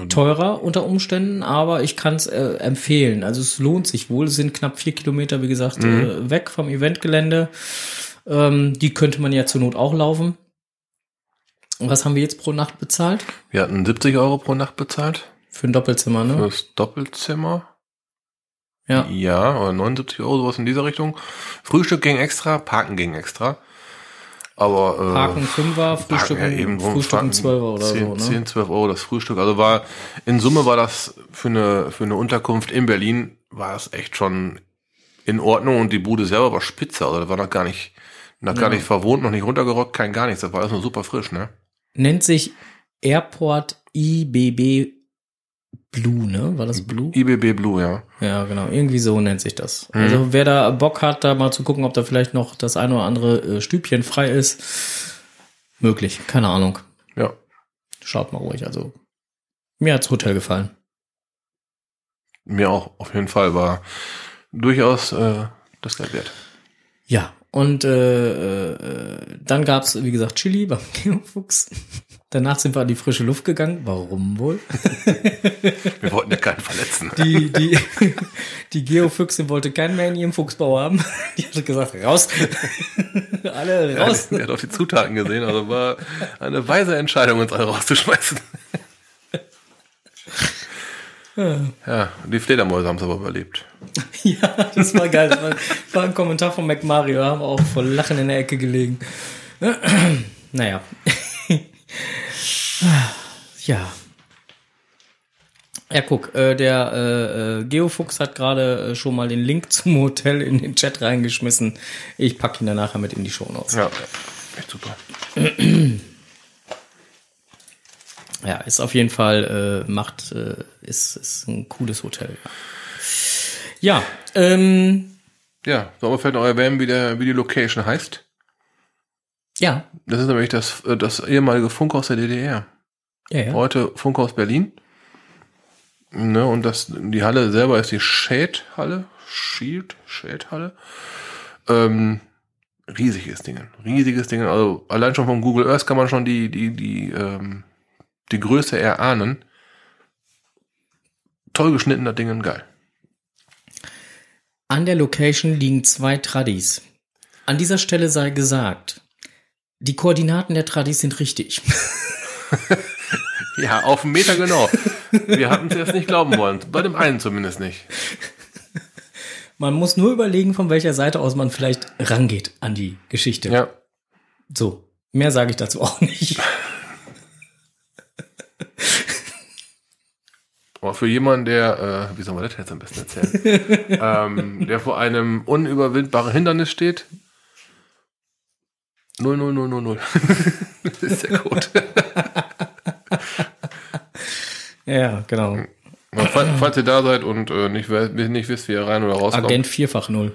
[SPEAKER 1] teurer unter Umständen, aber ich kann es äh, empfehlen. Also es lohnt sich wohl. Es sind knapp vier Kilometer, wie gesagt, äh, weg vom Eventgelände. Ähm, die könnte man ja zur Not auch laufen. Und was haben wir jetzt pro Nacht bezahlt?
[SPEAKER 2] Wir hatten 70 Euro pro Nacht bezahlt
[SPEAKER 1] Für ein Doppelzimmer, ne?
[SPEAKER 2] fürs Doppelzimmer.
[SPEAKER 1] Ja.
[SPEAKER 2] Ja, oder 79 Euro, sowas in dieser Richtung. Frühstück ging extra, Parken ging extra. Aber äh,
[SPEAKER 1] Parken Fünfer, Frühstück,
[SPEAKER 2] Parken ja eben
[SPEAKER 1] Frühstück um 12 oder
[SPEAKER 2] 10,
[SPEAKER 1] so, ne?
[SPEAKER 2] 10, 12 Euro das Frühstück. Also war, in Summe war das für eine, für eine Unterkunft in Berlin, war es echt schon in Ordnung und die Bude selber war spitze. Also das war noch gar nicht, noch gar nicht verwohnt, noch nicht runtergerockt, kein gar nichts. Das war alles nur super frisch, ne?
[SPEAKER 1] Nennt sich Airport IBB Blue, ne? War das Blue?
[SPEAKER 2] IBB Blue, ja.
[SPEAKER 1] Ja, genau. Irgendwie so nennt sich das. Also wer da Bock hat, da mal zu gucken, ob da vielleicht noch das ein oder andere äh, Stübchen frei ist, möglich. Keine Ahnung.
[SPEAKER 2] Ja.
[SPEAKER 1] Schaut mal ruhig. Also mir hat's Hotel gefallen.
[SPEAKER 2] Mir auch, auf jeden Fall, war durchaus äh, das Geld wert.
[SPEAKER 1] Ja, Und äh, äh, dann gab's wie gesagt, Chili beim Geofuchs. Danach sind wir an die frische Luft gegangen. Warum wohl?
[SPEAKER 2] Wir wollten ja keinen verletzen.
[SPEAKER 1] Die, die, die Geofüchsin wollte keinen mehr in ihrem Fuchsbau haben. Die hat gesagt, raus. alle raus.
[SPEAKER 2] Er hat auch die Zutaten gesehen, also war eine weise Entscheidung, uns alle rauszuschmeißen. Ja, die Fledermäuse haben es aber überlebt.
[SPEAKER 1] Ja, das war geil. Das war, ein Kommentar von McMario. Da haben wir auch voll Lachen in der Ecke gelegen. Naja. Ja. Ja, guck, äh, der äh, äh, Geofuchs hat gerade äh, schon mal den Link zum Hotel in den Chat reingeschmissen. Ich packe ihn dann nachher mit in die Shownotes.
[SPEAKER 2] Ja, echt super.
[SPEAKER 1] Ja, ist auf jeden Fall, äh, macht, äh, ist, ist ein cooles Hotel. Ja, ähm,
[SPEAKER 2] Ja, sollen wir vielleicht noch erwähnen, wie, der, wie die Location heißt?
[SPEAKER 1] ja,
[SPEAKER 2] Das ist nämlich das, äh, das ehemalige Funkhaus der DDR.
[SPEAKER 1] ja, ja.
[SPEAKER 2] Heute Funkhaus Berlin. Ne, und das, die Halle selber ist die Schädhalle. Shield, Schädhalle. Ähm, riesiges Ding. Riesiges Ding. Also allein schon von Google Earth kann man schon die, die, die, ähm, die Größe erahnen. Toll geschnittener Dingen, geil.
[SPEAKER 1] An der Location liegen zwei Tradis. An dieser Stelle sei gesagt, die Koordinaten der Tradis sind richtig.
[SPEAKER 2] Ja, auf einen Meter genau. Wir hatten es erst nicht glauben wollen. Bei dem einen zumindest nicht.
[SPEAKER 1] Man muss nur überlegen, von welcher Seite aus man vielleicht rangeht an die Geschichte.
[SPEAKER 2] Ja.
[SPEAKER 1] So, mehr sage ich dazu auch nicht.
[SPEAKER 2] Aber für jemanden, der, äh, wie soll man das jetzt am besten erzählen, ähm, der vor einem unüberwindbaren Hindernis steht. 00000. das ist der Code.
[SPEAKER 1] Ja, genau.
[SPEAKER 2] Falls, falls ihr da seid und äh, nicht, nicht wisst, wie ihr rein oder rauskommt,
[SPEAKER 1] Agent vierfach null.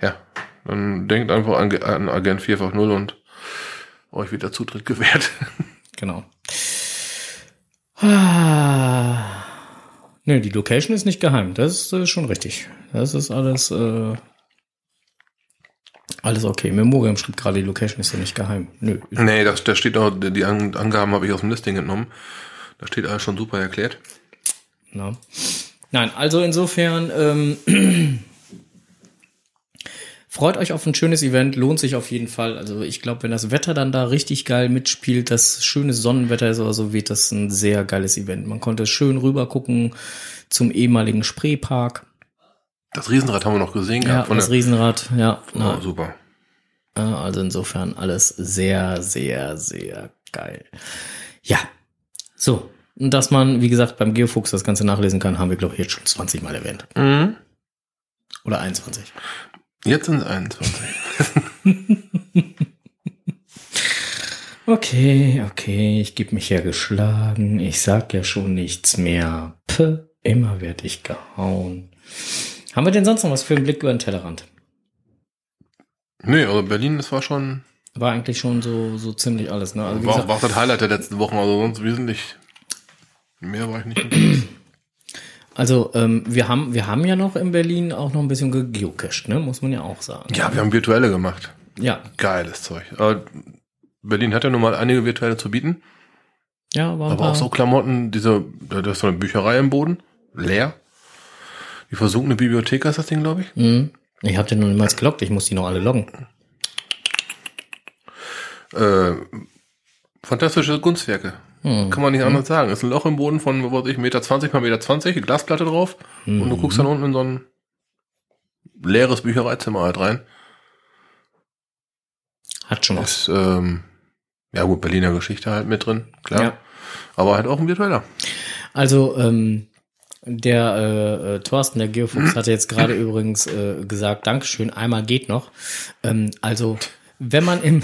[SPEAKER 2] ja, dann denkt einfach an, an Agent 4x0 und euch wird der Zutritt gewährt.
[SPEAKER 1] Genau. Ah. Nö, die Location ist nicht geheim. Das ist äh, schon richtig. Das ist alles, äh, alles okay. Memoriam schrieb gerade, die Location ist ja nicht geheim. Nö.
[SPEAKER 2] nee, das, da steht auch, die An- Angaben habe ich aus dem Listing entnommen. Da steht alles schon super erklärt.
[SPEAKER 1] Na. Nein, also insofern, ähm, freut euch auf ein schönes Event, lohnt sich auf jeden Fall. Also ich glaube, wenn das Wetter dann da richtig geil mitspielt, das schöne Sonnenwetter ist oder so, wird das ein sehr geiles Event. Man konnte schön rüber gucken zum ehemaligen Spreepark.
[SPEAKER 2] Das Riesenrad haben wir noch gesehen.
[SPEAKER 1] Ja,
[SPEAKER 2] gehabt von
[SPEAKER 1] das
[SPEAKER 2] der-
[SPEAKER 1] Riesenrad, ja.
[SPEAKER 2] oh, super.
[SPEAKER 1] also insofern alles sehr, sehr, sehr geil. Ja, so. Und dass man, wie gesagt, beim Geofuchs das Ganze nachlesen kann, haben wir, glaube ich, jetzt schon 20 Mal erwähnt.
[SPEAKER 2] Mhm.
[SPEAKER 1] Oder 21.
[SPEAKER 2] Jetzt sind es 21.
[SPEAKER 1] Okay, okay, ich gebe mich ja geschlagen. Ich sag ja schon nichts mehr. Puh, immer werd ich gehauen. Haben wir denn sonst noch was für einen Blick über den Tellerrand?
[SPEAKER 2] Nee, also Berlin, das war schon,
[SPEAKER 1] War eigentlich schon so, so ziemlich alles, ne? Also
[SPEAKER 2] war,
[SPEAKER 1] gesagt,
[SPEAKER 2] war das Highlight der letzten Wochen, also sonst wesentlich mehr war ich nicht.
[SPEAKER 1] also ähm, wir haben, wir haben ja noch in Berlin auch noch ein bisschen gegeocached, ne? Muss man ja auch sagen.
[SPEAKER 2] Ja, wir haben virtuelle gemacht.
[SPEAKER 1] Ja,
[SPEAKER 2] Geiles Zeug. Aber Berlin hat ja nun mal einige virtuelle zu bieten,
[SPEAKER 1] ja, war
[SPEAKER 2] aber auch so Klamotten, diese, da ist so eine Bücherei im Boden, leer. Die versunkene Bibliothek ist das Ding, glaube ich.
[SPEAKER 1] Mhm. Ich habe den noch niemals gelockt, ich muss die noch alle loggen.
[SPEAKER 2] Äh, fantastische Kunstwerke.
[SPEAKER 1] Hm.
[SPEAKER 2] Kann man nicht anders sagen. Ist ein Loch im Boden von, was weiß ich, Meter 20 mal Meter 20, Glasplatte drauf. Und du guckst dann unten in so ein leeres Büchereizimmer halt rein.
[SPEAKER 1] Hat schon was.
[SPEAKER 2] Ist, ähm, ja gut, Berliner Geschichte halt mit drin, klar.
[SPEAKER 1] Ja.
[SPEAKER 2] Aber halt auch ein virtueller.
[SPEAKER 1] Also, ähm, der äh, äh, Thorsten, der Geofuchs, hatte jetzt gerade übrigens äh, gesagt, Dankeschön, einmal geht noch. Ähm, also, wenn man im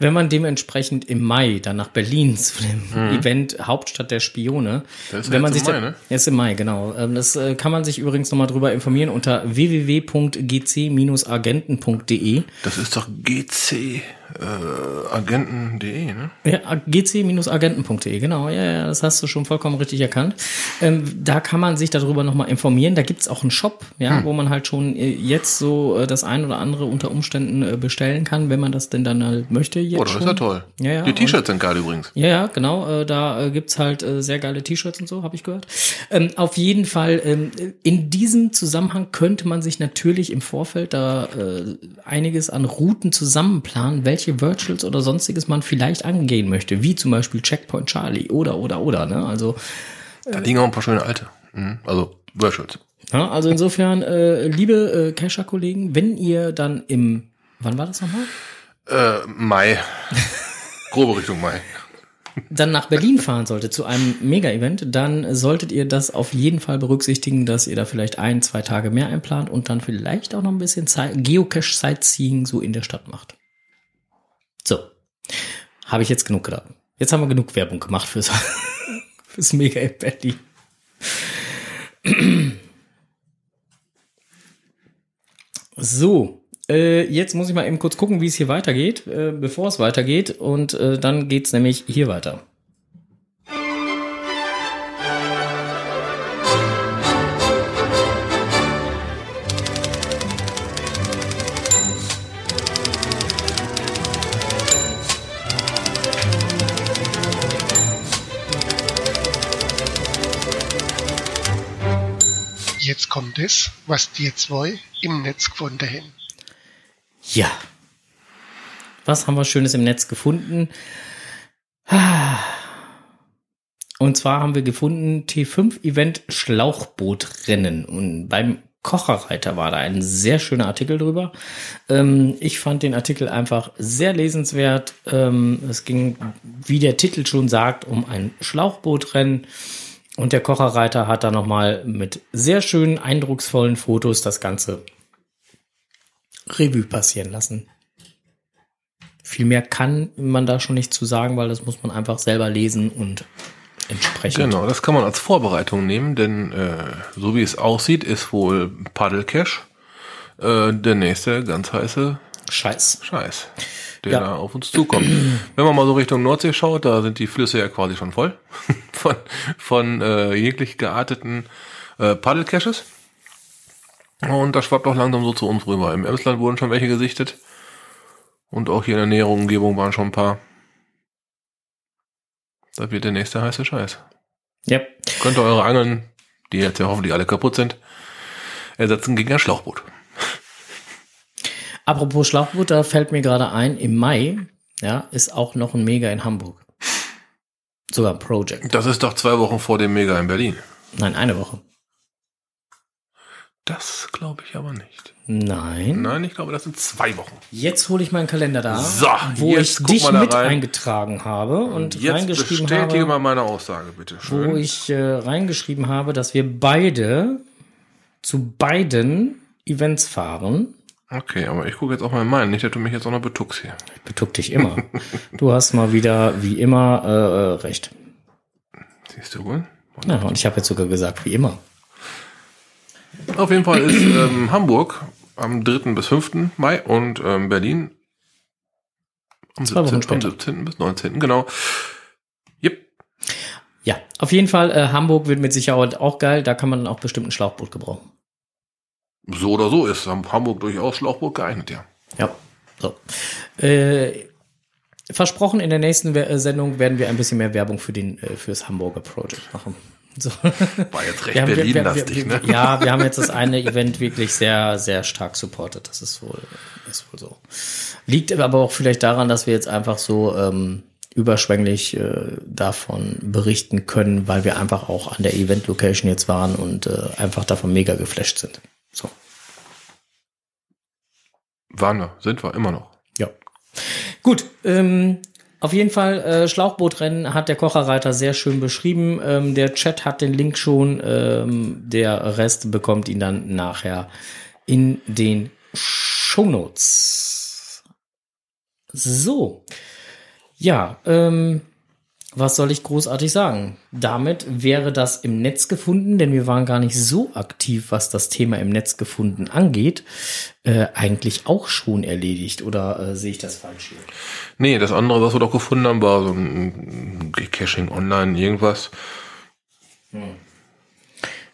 [SPEAKER 1] wenn man dementsprechend im Mai dann nach Berlin zu dem Event Hauptstadt der Spione,
[SPEAKER 2] Das ist
[SPEAKER 1] wenn man sich
[SPEAKER 2] im
[SPEAKER 1] da,
[SPEAKER 2] Mai, ne?
[SPEAKER 1] Ja, ist im Mai, genau. Ähm, Das äh, kann man sich übrigens nochmal drüber informieren unter www.gc-agenten.de.
[SPEAKER 2] Das ist doch GC. Äh, Agenten.de, ne?
[SPEAKER 1] Ja, gc-agenten.de, genau. Ja, ja, das hast du schon vollkommen richtig erkannt. Ähm, da kann man sich darüber nochmal informieren. Da gibt's auch einen Shop, ja,
[SPEAKER 2] Hm.
[SPEAKER 1] wo man halt schon äh, jetzt so äh, das ein oder andere unter Umständen äh, bestellen kann, wenn man das denn dann halt möchte. Jetzt
[SPEAKER 2] Oh, das
[SPEAKER 1] schon.
[SPEAKER 2] ist ja toll.
[SPEAKER 1] Ja, ja,
[SPEAKER 2] Die T-Shirts sind geil übrigens.
[SPEAKER 1] Ja, ja, genau. Da gibt's halt sehr geile T-Shirts und so, habe ich gehört. Ähm, auf jeden Fall, ähm, in diesem Zusammenhang könnte man sich natürlich im Vorfeld da einiges an Routen zusammenplanen, welche Virtuals oder sonstiges man vielleicht angehen möchte, wie zum Beispiel Checkpoint Charlie oder, oder, oder. Ne? Also,
[SPEAKER 2] Da liegen auch ein paar schöne alte. Mhm. Also Virtuals.
[SPEAKER 1] ja, also insofern, äh, liebe äh, Kescher-Kollegen, wenn ihr dann im, wann war das nochmal?
[SPEAKER 2] Äh, Mai. Grobe Richtung Mai.
[SPEAKER 1] dann nach Berlin fahren solltet zu einem Mega-Event, dann solltet ihr das auf jeden Fall berücksichtigen, dass ihr da vielleicht ein, zwei Tage mehr einplant und dann vielleicht auch noch ein bisschen Geocache-Sightseeing so in der Stadt macht. So. Habe ich jetzt genug gedacht. Jetzt haben wir genug Werbung gemacht fürs, fürs Mega-Event Berlin. So, äh, jetzt muss ich mal eben kurz gucken, wie es hier weitergeht, äh, bevor es weitergeht. Und äh, dann geht's nämlich hier weiter.
[SPEAKER 4] Jetzt kommt es, was die zwei im Netz gefunden haben.
[SPEAKER 1] Ja. Was haben wir Schönes im Netz gefunden? Und zwar haben wir gefunden T5-Event Schlauchbootrennen. Und beim Kocherreiter war da ein sehr schöner Artikel drüber. Ähm, ich fand den Artikel einfach sehr lesenswert. Ähm, es ging, wie der Titel schon sagt, um ein Schlauchbootrennen. Und der Kocherreiter hat da nochmal mit sehr schönen, eindrucksvollen Fotos das Ganze Revue passieren lassen. Viel mehr kann man da schon nicht zu sagen, weil das muss man einfach selber lesen und entsprechend.
[SPEAKER 2] Genau, das kann man als Vorbereitung nehmen, denn äh, so wie es aussieht, ist wohl Paddle Cash äh, der nächste ganz heiße
[SPEAKER 1] Scheiß.
[SPEAKER 2] Scheiß, der
[SPEAKER 1] Ja.
[SPEAKER 2] da auf uns zukommt. Wenn man mal so Richtung Nordsee schaut, da sind die Flüsse ja quasi schon voll von, von äh, jeglich gearteten äh, Paddle Caches. Und das schwappt auch langsam so zu uns rüber. Im Emsland wurden schon welche gesichtet. Und auch hier in der näheren Umgebung waren schon ein paar. Da wird der nächste heiße Scheiß.
[SPEAKER 1] Ja.
[SPEAKER 2] Könnt ihr eure Angeln, die jetzt ja hoffentlich alle kaputt sind, ersetzen gegen ein Schlauchboot.
[SPEAKER 1] Apropos Schlauchboot, da fällt mir gerade ein, im Mai, ja, ist auch noch ein Mega in Hamburg. Sogar ein Project.
[SPEAKER 2] Das ist doch zwei Wochen vor dem Mega in Berlin.
[SPEAKER 1] Nein, eine Woche.
[SPEAKER 2] Das glaube ich aber nicht.
[SPEAKER 1] Nein.
[SPEAKER 2] Nein, ich glaube, das sind zwei Wochen.
[SPEAKER 1] Jetzt hole ich meinen Kalender da,
[SPEAKER 2] So,
[SPEAKER 1] wo ich dich mit
[SPEAKER 2] rein.
[SPEAKER 1] eingetragen habe und
[SPEAKER 2] Jetzt
[SPEAKER 1] reingeschrieben
[SPEAKER 2] bestätige
[SPEAKER 1] habe,
[SPEAKER 2] mal meine Aussage, bitte
[SPEAKER 1] wo
[SPEAKER 2] schön.
[SPEAKER 1] ich äh, reingeschrieben habe, dass wir beide zu beiden Events fahren.
[SPEAKER 2] Okay, aber ich gucke jetzt auch mal in meinen. Nicht, dass du mich jetzt auch noch betuckst hier.
[SPEAKER 1] Ich betuck dich immer. du hast mal wieder, wie immer, äh, äh, recht.
[SPEAKER 2] Siehst du wohl?
[SPEAKER 1] Ja, und ich habe jetzt sogar gesagt, wie immer.
[SPEAKER 2] Auf jeden Fall ist ähm, Hamburg am 3. bis 5. Mai und ähm, Berlin am
[SPEAKER 1] Zwei Wochen
[SPEAKER 2] 17, am
[SPEAKER 1] später.
[SPEAKER 2] 17. bis 19. Genau. Yep.
[SPEAKER 1] Ja, auf jeden Fall, äh, Hamburg wird mit Sicherheit auch geil. Da kann man dann auch bestimmt ein Schlauchboot gebrauchen.
[SPEAKER 2] So oder so ist Hamburg durchaus Schlauchboot geeignet, ja.
[SPEAKER 1] Ja, so. Äh, versprochen, in der nächsten We- äh, Sendung werden wir ein bisschen mehr Werbung für den, äh, fürs Hamburger Project machen. So.
[SPEAKER 2] War jetzt recht Berlin-lastig, ne?
[SPEAKER 1] Ja, wir haben jetzt das eine Event wirklich sehr, sehr stark supportet. Das ist wohl, ist wohl so. Liegt aber auch vielleicht daran, dass wir jetzt einfach so ähm, überschwänglich äh, davon berichten können, weil wir einfach auch an der Event-Location jetzt waren und äh, einfach davon mega geflasht sind. So.
[SPEAKER 2] Waren wir, sind wir immer noch.
[SPEAKER 1] Ja. Gut, ähm, auf jeden Fall, äh, Schlauchbootrennen hat der Kocherreiter sehr schön beschrieben. Ähm, der Chat hat den Link schon. Ähm, der Rest bekommt ihn dann nachher in den Shownotes. So. Ja, ähm, was soll ich großartig sagen? Damit wäre das im Netz gefunden, denn wir waren gar nicht so aktiv, was das Thema im Netz gefunden angeht, äh, eigentlich auch schon erledigt. Oder äh, sehe ich das falsch hier?
[SPEAKER 2] Nee, das andere, was wir doch gefunden haben, war so ein Caching online, irgendwas.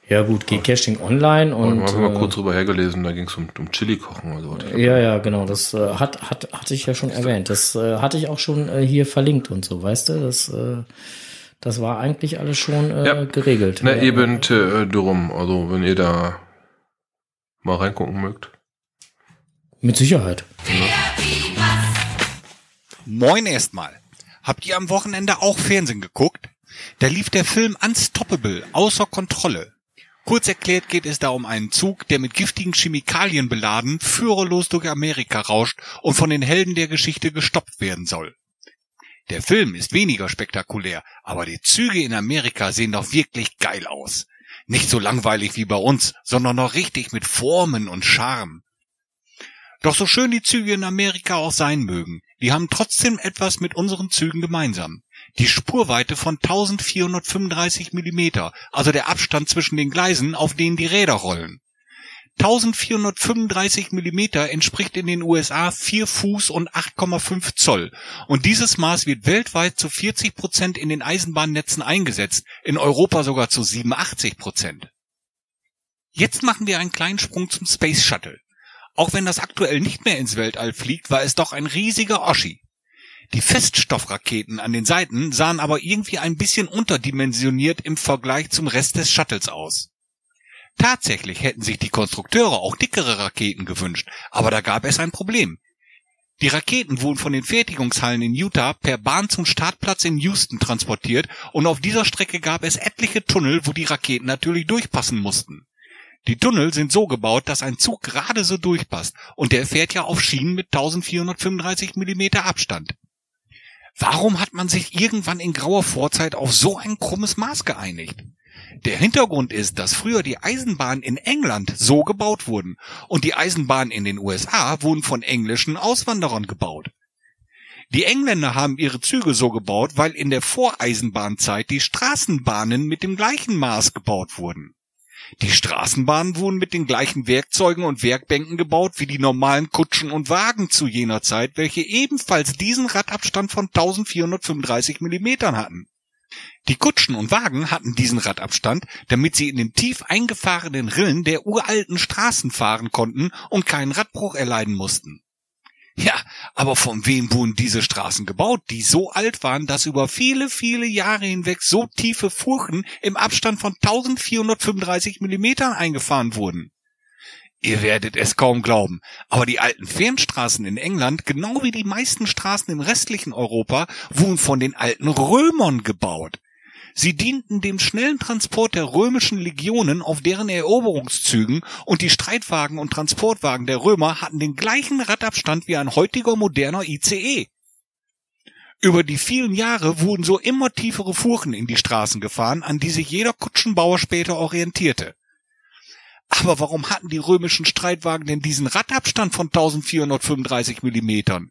[SPEAKER 1] Ja gut, Geocaching online und
[SPEAKER 2] Und haben wir mal
[SPEAKER 1] äh,
[SPEAKER 2] kurz drüber hergelesen, da ging es um, um Chili kochen oder so.
[SPEAKER 1] ja, ja, genau, das äh, hat, hat, hatte ich ja schon erwähnt. Das äh, hatte ich auch schon äh, hier verlinkt und so, weißt du? Das, äh, das war eigentlich alles schon äh,
[SPEAKER 2] Ja.
[SPEAKER 1] geregelt.
[SPEAKER 2] Na,
[SPEAKER 1] Ja,
[SPEAKER 2] eben äh, drum. Also, wenn ihr da mal reingucken mögt.
[SPEAKER 1] Mit Sicherheit.
[SPEAKER 5] Moin erstmal. Habt ihr am Wochenende auch Fernsehen geguckt? Da lief der Film Unstoppable, außer Kontrolle. Kurz erklärt geht es da um einen Zug, der mit giftigen Chemikalien beladen, führerlos durch Amerika rauscht und von den Helden der Geschichte gestoppt werden soll. Der Film ist weniger spektakulär, aber die Züge in Amerika sehen doch wirklich geil aus. Nicht so langweilig wie bei uns, sondern noch richtig mit Formen und Charme. Doch so schön die Züge in Amerika auch sein mögen, die haben trotzdem etwas mit unseren Zügen gemeinsam. Die Spurweite von 1435 Millimeter, also der Abstand zwischen den Gleisen, auf denen die Räder rollen. 1435 Millimeter entspricht in den USA 4 Fuß und 8,5 Zoll. Und dieses Maß wird weltweit zu 40 Prozent in den Eisenbahnnetzen eingesetzt, in Europa sogar zu 87 Prozent. Jetzt machen wir einen kleinen Sprung zum Space Shuttle. Auch wenn das aktuell nicht mehr ins Weltall fliegt, war es doch ein riesiger Oschi. Die Feststoffraketen an den Seiten sahen aber irgendwie ein bisschen unterdimensioniert im Vergleich zum Rest des Shuttles aus. Tatsächlich hätten sich die Konstrukteure auch dickere Raketen gewünscht, aber da gab es ein Problem. Die Raketen wurden von den Fertigungshallen in Utah per Bahn zum Startplatz in Houston transportiert und auf dieser Strecke gab es etliche Tunnel, wo die Raketen natürlich durchpassen mussten. Die Tunnel sind so gebaut, dass ein Zug gerade so durchpasst und der fährt ja auf Schienen mit 1435 Millimeter Abstand. Warum hat man sich irgendwann in grauer Vorzeit auf so ein krummes Maß geeinigt? Der Hintergrund ist, dass früher die Eisenbahnen in England so gebaut wurden und die Eisenbahnen in den USA wurden von englischen Auswanderern gebaut. Die Engländer haben ihre Züge so gebaut, weil in der Voreisenbahnzeit die Straßenbahnen mit dem gleichen Maß gebaut wurden. Die Straßenbahnen wurden mit den gleichen Werkzeugen und Werkbänken gebaut wie die normalen Kutschen und Wagen zu jener Zeit, welche ebenfalls diesen Radabstand von 1435 Millimetern hatten. Die Kutschen und Wagen hatten diesen Radabstand, damit sie in den tief eingefahrenen Rillen der uralten Straßen fahren konnten und keinen Radbruch erleiden mussten. Ja, aber von wem wurden diese Straßen gebaut, die so alt waren, dass über viele, viele Jahre hinweg so tiefe Furchen im Abstand von 1435 Millimetern eingefahren wurden? Ihr werdet es kaum glauben, aber die alten Fernstraßen in England, genau wie die meisten Straßen im restlichen Europa, wurden von den alten Römern gebaut. Sie dienten dem schnellen Transport der römischen Legionen auf deren Eroberungszügen und die Streitwagen und Transportwagen der Römer hatten den gleichen Radabstand wie ein heutiger moderner ICE. Über die vielen Jahre wurden so immer tiefere Furchen in die Straßen gefahren, an die sich jeder Kutschenbauer später orientierte. Aber warum hatten die römischen Streitwagen denn diesen Radabstand von 1435 Millimetern?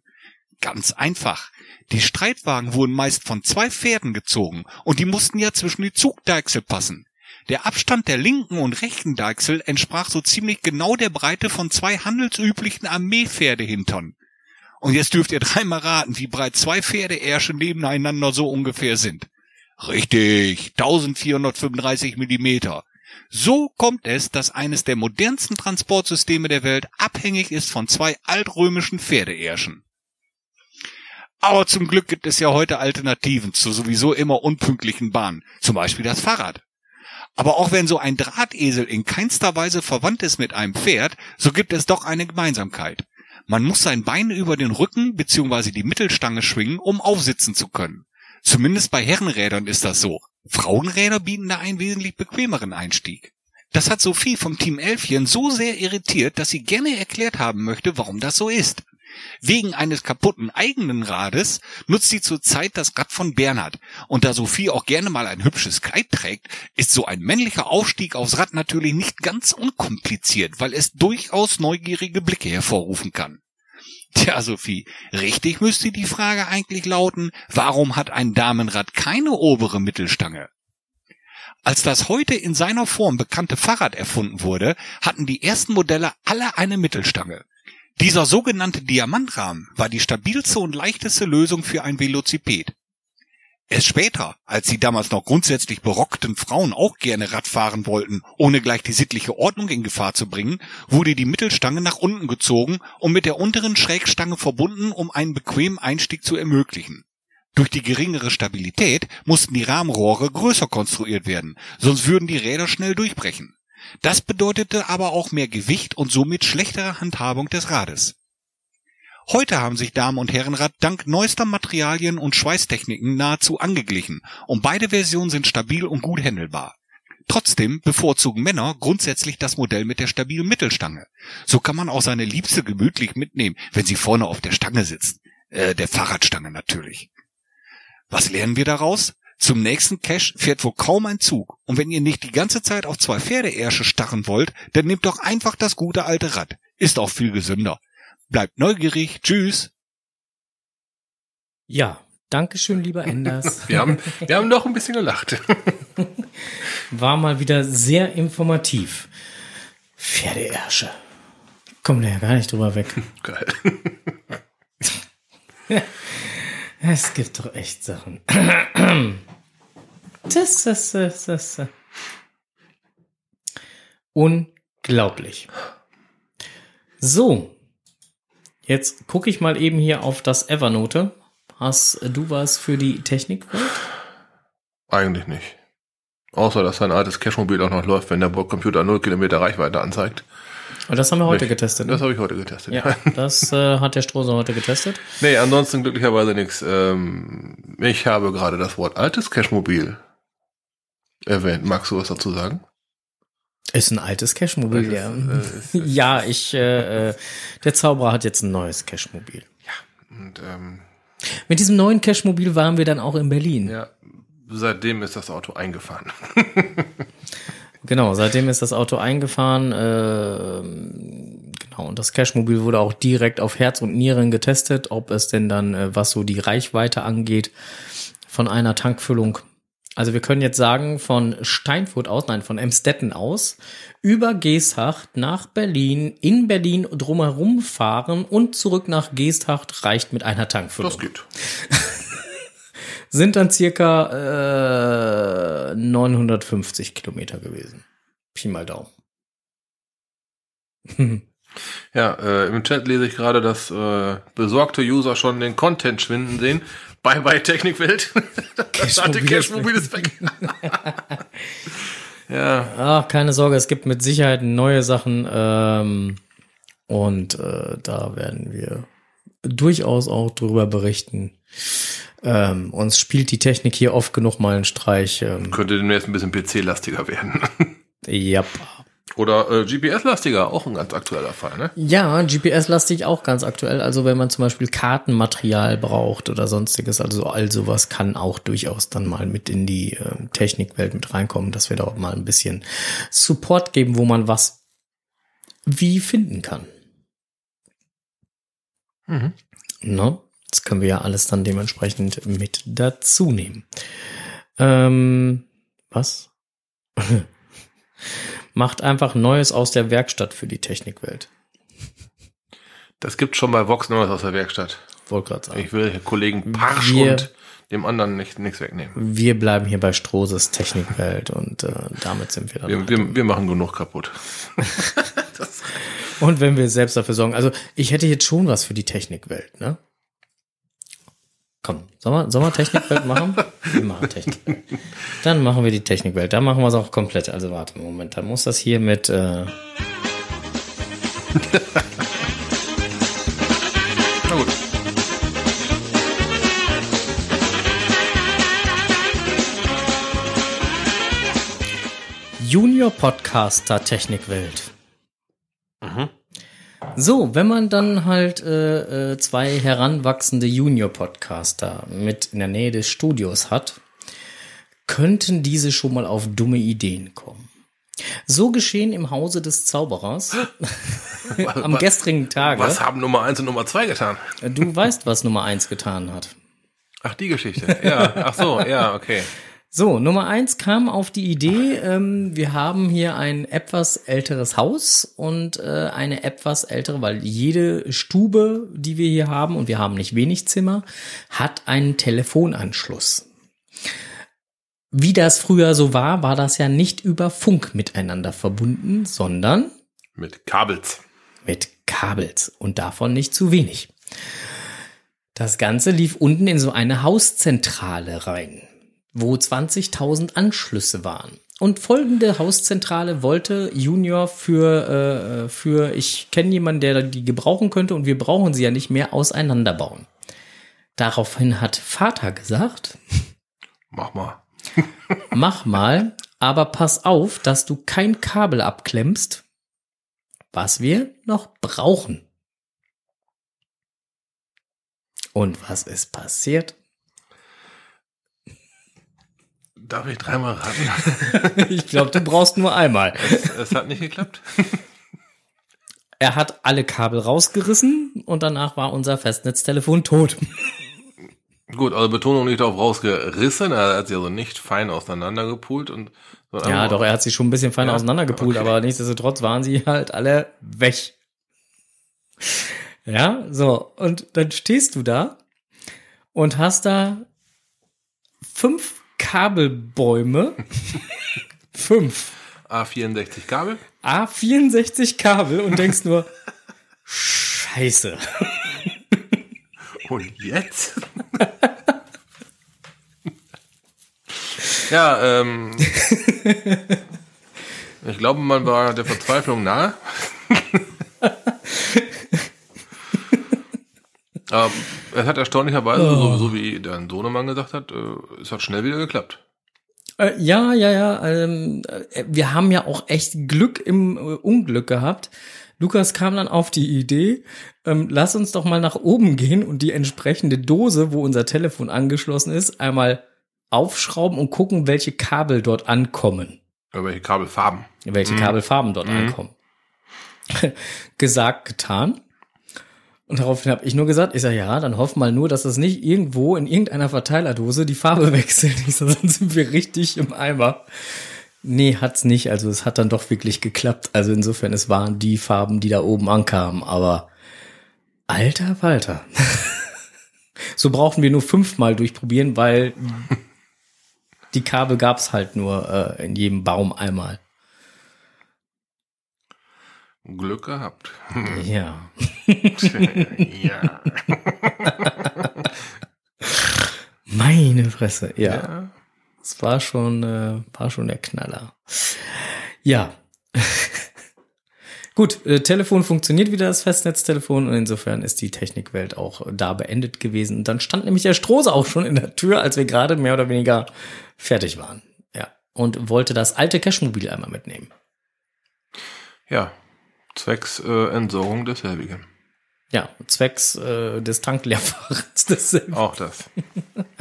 [SPEAKER 5] Ganz einfach. Die Streitwagen wurden meist von zwei Pferden gezogen und die mussten ja zwischen die Zugdeichsel passen. Der Abstand der linken und rechten Deichsel entsprach so ziemlich genau der Breite von zwei handelsüblichen Armeepferdehintern. Und jetzt dürft ihr dreimal raten, wie breit zwei Pferdeärsche nebeneinander so ungefähr sind. Richtig, 1435 Millimeter. So kommt es, dass eines der modernsten Transportsysteme der Welt abhängig ist von zwei altrömischen Pferdeärschen. Aber zum Glück gibt es ja heute Alternativen zu sowieso immer unpünktlichen Bahnen, zum Beispiel das Fahrrad. Aber auch wenn so ein Drahtesel in keinster Weise verwandt ist mit einem Pferd, so gibt es doch eine Gemeinsamkeit. Man muss sein Bein über den Rücken bzw. die Mittelstange schwingen, um aufsitzen zu können. Zumindest bei Herrenrädern ist das so. Frauenräder bieten da einen wesentlich bequemeren Einstieg. Das hat Sophie vom Team Elfchen so sehr irritiert, dass sie gerne erklärt haben möchte, warum das so ist. Wegen eines kaputten eigenen Rades nutzt sie zurzeit das Rad von Bernhard. Und da Sophie auch gerne mal ein hübsches Kleid trägt, ist so ein männlicher Aufstieg aufs Rad natürlich nicht ganz unkompliziert, weil es durchaus neugierige Blicke hervorrufen kann. Tja, Sophie, richtig müsste die Frage eigentlich lauten, warum hat ein Damenrad keine obere Mittelstange? Als das heute in seiner Form bekannte Fahrrad erfunden wurde, hatten die ersten Modelle alle eine Mittelstange. Dieser sogenannte Diamantrahmen war die stabilste und leichteste Lösung für ein Velociped. Erst später, als die damals noch grundsätzlich berockten Frauen auch gerne Rad fahren wollten, ohne gleich die sittliche Ordnung in Gefahr zu bringen, wurde die Mittelstange nach unten gezogen und mit der unteren Schrägstange verbunden, um einen bequemen Einstieg zu ermöglichen. Durch die geringere Stabilität mussten die Rahmenrohre größer konstruiert werden, sonst würden die Räder schnell durchbrechen. Das bedeutete aber auch mehr Gewicht und somit schlechtere Handhabung des Rades. Heute haben sich Damen- und Herrenrad dank neuester Materialien und Schweißtechniken nahezu angeglichen und beide Versionen sind stabil und gut händelbar. Trotzdem bevorzugen Männer grundsätzlich das Modell mit der stabilen Mittelstange. So kann man auch seine Liebste gemütlich mitnehmen, wenn sie vorne auf der Stange sitzt. Äh, der Fahrradstange natürlich. Was lernen wir daraus? Zum nächsten Cache fährt wohl kaum ein Zug. Und wenn ihr nicht die ganze Zeit auf zwei Pferdeärsche starren wollt, dann nehmt doch einfach das gute alte Rad. Ist auch viel gesünder. Bleibt neugierig. Tschüss.
[SPEAKER 1] Ja, Dankeschön, lieber Enders.
[SPEAKER 2] Wir haben, wir haben doch ein bisschen gelacht.
[SPEAKER 1] War mal wieder sehr informativ. Pferdeärsche. Kommen da ja gar nicht drüber weg.
[SPEAKER 2] Geil.
[SPEAKER 1] Es gibt doch echt Sachen. Das, das, das, das. Unglaublich. So. Jetzt gucke ich mal eben hier auf das Evernote. Hast du was für die Technikwelt?
[SPEAKER 2] Eigentlich nicht. Außer, dass sein altes Cashmobil auch noch läuft, wenn der Bordcomputer 0 Kilometer Reichweite anzeigt.
[SPEAKER 1] Und das haben wir heute
[SPEAKER 2] Nicht.
[SPEAKER 1] getestet.
[SPEAKER 2] Das
[SPEAKER 1] Ne?
[SPEAKER 2] habe ich heute getestet.
[SPEAKER 1] Ja, das äh, hat der Strose heute getestet.
[SPEAKER 2] Nee, ansonsten glücklicherweise nichts. Ähm, ich habe gerade das Wort altes Cashmobil erwähnt. Magst du was dazu sagen?
[SPEAKER 1] Ist ein altes Cashmobil, ja.
[SPEAKER 2] Äh,
[SPEAKER 1] ja, ich, äh, äh, der Zauberer hat jetzt ein neues Cashmobil.
[SPEAKER 2] Und ähm,
[SPEAKER 1] Mit diesem neuen Cashmobil waren wir dann auch in Berlin.
[SPEAKER 2] ja, seitdem ist das Auto eingefahren.
[SPEAKER 1] Genau, seitdem ist das Auto eingefahren. ähm, genau, und das Cashmobil wurde auch direkt auf Herz und Nieren getestet, ob es denn dann, äh, was so die Reichweite angeht, von einer Tankfüllung. Also wir können jetzt sagen, von Steinfurt aus, nein, von Emstetten aus, über Geesthacht nach Berlin, in Berlin drumherum fahren und zurück nach Geesthacht reicht mit einer Tankfüllung.
[SPEAKER 2] Das geht.
[SPEAKER 1] Sind dann circa äh, 950 Kilometer gewesen. Pi mal Daumen.
[SPEAKER 2] Ja, äh, im Chat lese ich gerade, dass äh, besorgte User schon den Content schwinden sehen. Bye bye Technikwelt. das
[SPEAKER 1] ist
[SPEAKER 2] Cashmobil ist weg. ja,
[SPEAKER 1] Ach, keine Sorge, es gibt mit Sicherheit neue Sachen ähm, und äh, da werden wir durchaus auch drüber berichten. Ähm, uns spielt die Technik hier oft genug mal einen Streich. Ähm,
[SPEAKER 2] könnte demnächst ein bisschen PC-lastiger werden.
[SPEAKER 1] ja.
[SPEAKER 2] Oder äh, GPS-lastiger, auch ein ganz aktueller Fall, ne?
[SPEAKER 1] Ja, GPS-lastig auch ganz aktuell. Also wenn man zum Beispiel Kartenmaterial braucht oder sonstiges, also all sowas kann auch durchaus dann mal mit in die ähm, Technikwelt mit reinkommen, dass wir da auch mal ein bisschen Support geben, wo man was wie finden kann.
[SPEAKER 2] Mhm.
[SPEAKER 1] Ne? Das können wir ja alles dann dementsprechend mit dazu nehmen. Ähm, was? Macht einfach Neues aus der Werkstatt für die Technikwelt.
[SPEAKER 2] Das gibt schon bei Vox Neues aus der Werkstatt.
[SPEAKER 1] Wollte gerade sagen.
[SPEAKER 2] Ich will Kollegen Parsch
[SPEAKER 1] Wir-
[SPEAKER 2] und dem anderen nicht, nichts wegnehmen.
[SPEAKER 1] Wir bleiben hier bei Strohses Technikwelt und äh, damit sind wir dann.
[SPEAKER 2] Wir, wir, wir machen genug kaputt.
[SPEAKER 1] und wenn wir selbst dafür sorgen, also ich hätte jetzt schon was für die Technikwelt, ne? Komm, sollen wir, sollen wir Technikwelt machen? Wir machen Technikwelt. Dann machen wir die Technikwelt. Dann machen wir es auch komplett. Also warte, Moment, dann muss das hier mit. Äh,
[SPEAKER 2] Na gut.
[SPEAKER 1] Junior Podcaster Technikwelt. So, wenn man dann halt äh, äh, zwei heranwachsende Junior Podcaster mit in der Nähe des Studios hat, könnten diese schon mal auf dumme Ideen kommen. So geschehen im Hause des Zauberers. am gestrigen Tage.
[SPEAKER 2] Was haben Nummer eins und Nummer zwei getan?
[SPEAKER 1] Du weißt, was Nummer eins getan hat.
[SPEAKER 2] Ach, die Geschichte. Ja, ach so, ja, okay.
[SPEAKER 1] So, Nummer eins kam auf die Idee, ähm, wir haben hier ein etwas älteres Haus und äh, eine etwas ältere, weil jede Stube, die wir hier haben, und wir haben nicht wenig Zimmer, hat einen Telefonanschluss. Wie das früher so war, war das ja nicht über Funk miteinander verbunden, sondern
[SPEAKER 2] Mit Kabels.
[SPEAKER 1] mit Kabels und davon nicht zu wenig. Das Ganze lief unten in so eine Hauszentrale rein, wo 20.000 Anschlüsse waren. Und folgende Hauszentrale wollte Junior für, äh, für ich kenne jemanden, der die gebrauchen könnte und wir brauchen sie ja nicht mehr, auseinanderbauen. Daraufhin hat Vater gesagt,
[SPEAKER 2] Mach mal.
[SPEAKER 1] mach mal, aber pass auf, dass du kein Kabel abklemmst, was wir noch brauchen. Und was ist passiert?
[SPEAKER 2] Darf ich dreimal raten?
[SPEAKER 1] Ich glaube, du brauchst nur einmal.
[SPEAKER 2] es, es hat nicht geklappt.
[SPEAKER 1] Er hat alle Kabel rausgerissen und danach war unser Festnetztelefon tot.
[SPEAKER 2] Gut, also Betonung nicht auf rausgerissen. Er hat sie also nicht fein auseinandergepult und
[SPEAKER 1] Ja, doch, er hat sie schon ein bisschen fein
[SPEAKER 2] Ja,
[SPEAKER 1] auseinandergepult,
[SPEAKER 2] okay.
[SPEAKER 1] aber nichtsdestotrotz waren sie halt alle weg. Ja, so, und dann stehst du da und hast da fünf Kabelbäume, fünf,
[SPEAKER 2] A64 Kabel.
[SPEAKER 1] A64 Kabel und denkst nur, Scheiße.
[SPEAKER 2] Und jetzt? ja, ähm. Ich glaube, man war der Verzweiflung nahe. Aber es hat erstaunlicherweise, so, so wie dein Sohnemann gesagt hat, äh, es hat schnell wieder geklappt.
[SPEAKER 1] Äh, ja, ja, ja. Ähm, äh, wir haben ja auch echt Glück im äh, Unglück gehabt. Lukas kam dann auf die Idee, ähm, lass uns doch mal nach oben gehen und die entsprechende Dose, wo unser Telefon angeschlossen ist, einmal aufschrauben und gucken, welche Kabel dort ankommen.
[SPEAKER 2] Oder welche Kabelfarben.
[SPEAKER 1] Welche Kabelfarben dort ankommen. Gesagt, getan. Und daraufhin habe ich nur gesagt, ich sage, ja, dann hoff mal nur, dass es nicht irgendwo in irgendeiner Verteilerdose die Farbe wechselt. Ich sag, sonst sind wir richtig im Eimer. Nee, hat's nicht. Also es hat dann doch wirklich geklappt. Also insofern, es waren die Farben, die da oben ankamen. Aber alter Walter. so brauchten wir nur fünfmal durchprobieren, weil die Kabel gab's halt nur äh, in jedem Baum einmal.
[SPEAKER 2] Glück gehabt.
[SPEAKER 1] Ja.
[SPEAKER 2] ja.
[SPEAKER 1] Meine Fresse, ja.
[SPEAKER 2] ja.
[SPEAKER 1] Es war schon, äh, war schon der Knaller. Ja. Gut, äh, Telefon funktioniert wieder, das Festnetztelefon, und insofern ist die Technikwelt auch da beendet gewesen. Und dann stand nämlich der Strose auch schon in der Tür, als wir gerade mehr oder weniger fertig waren. Ja. Und wollte das alte Cashmobil einmal mitnehmen.
[SPEAKER 2] Ja. Zwecks äh, Entsorgung desselbigen.
[SPEAKER 1] Ja, zwecks äh, des Tankleerfahrens. desselben.
[SPEAKER 2] Auch das.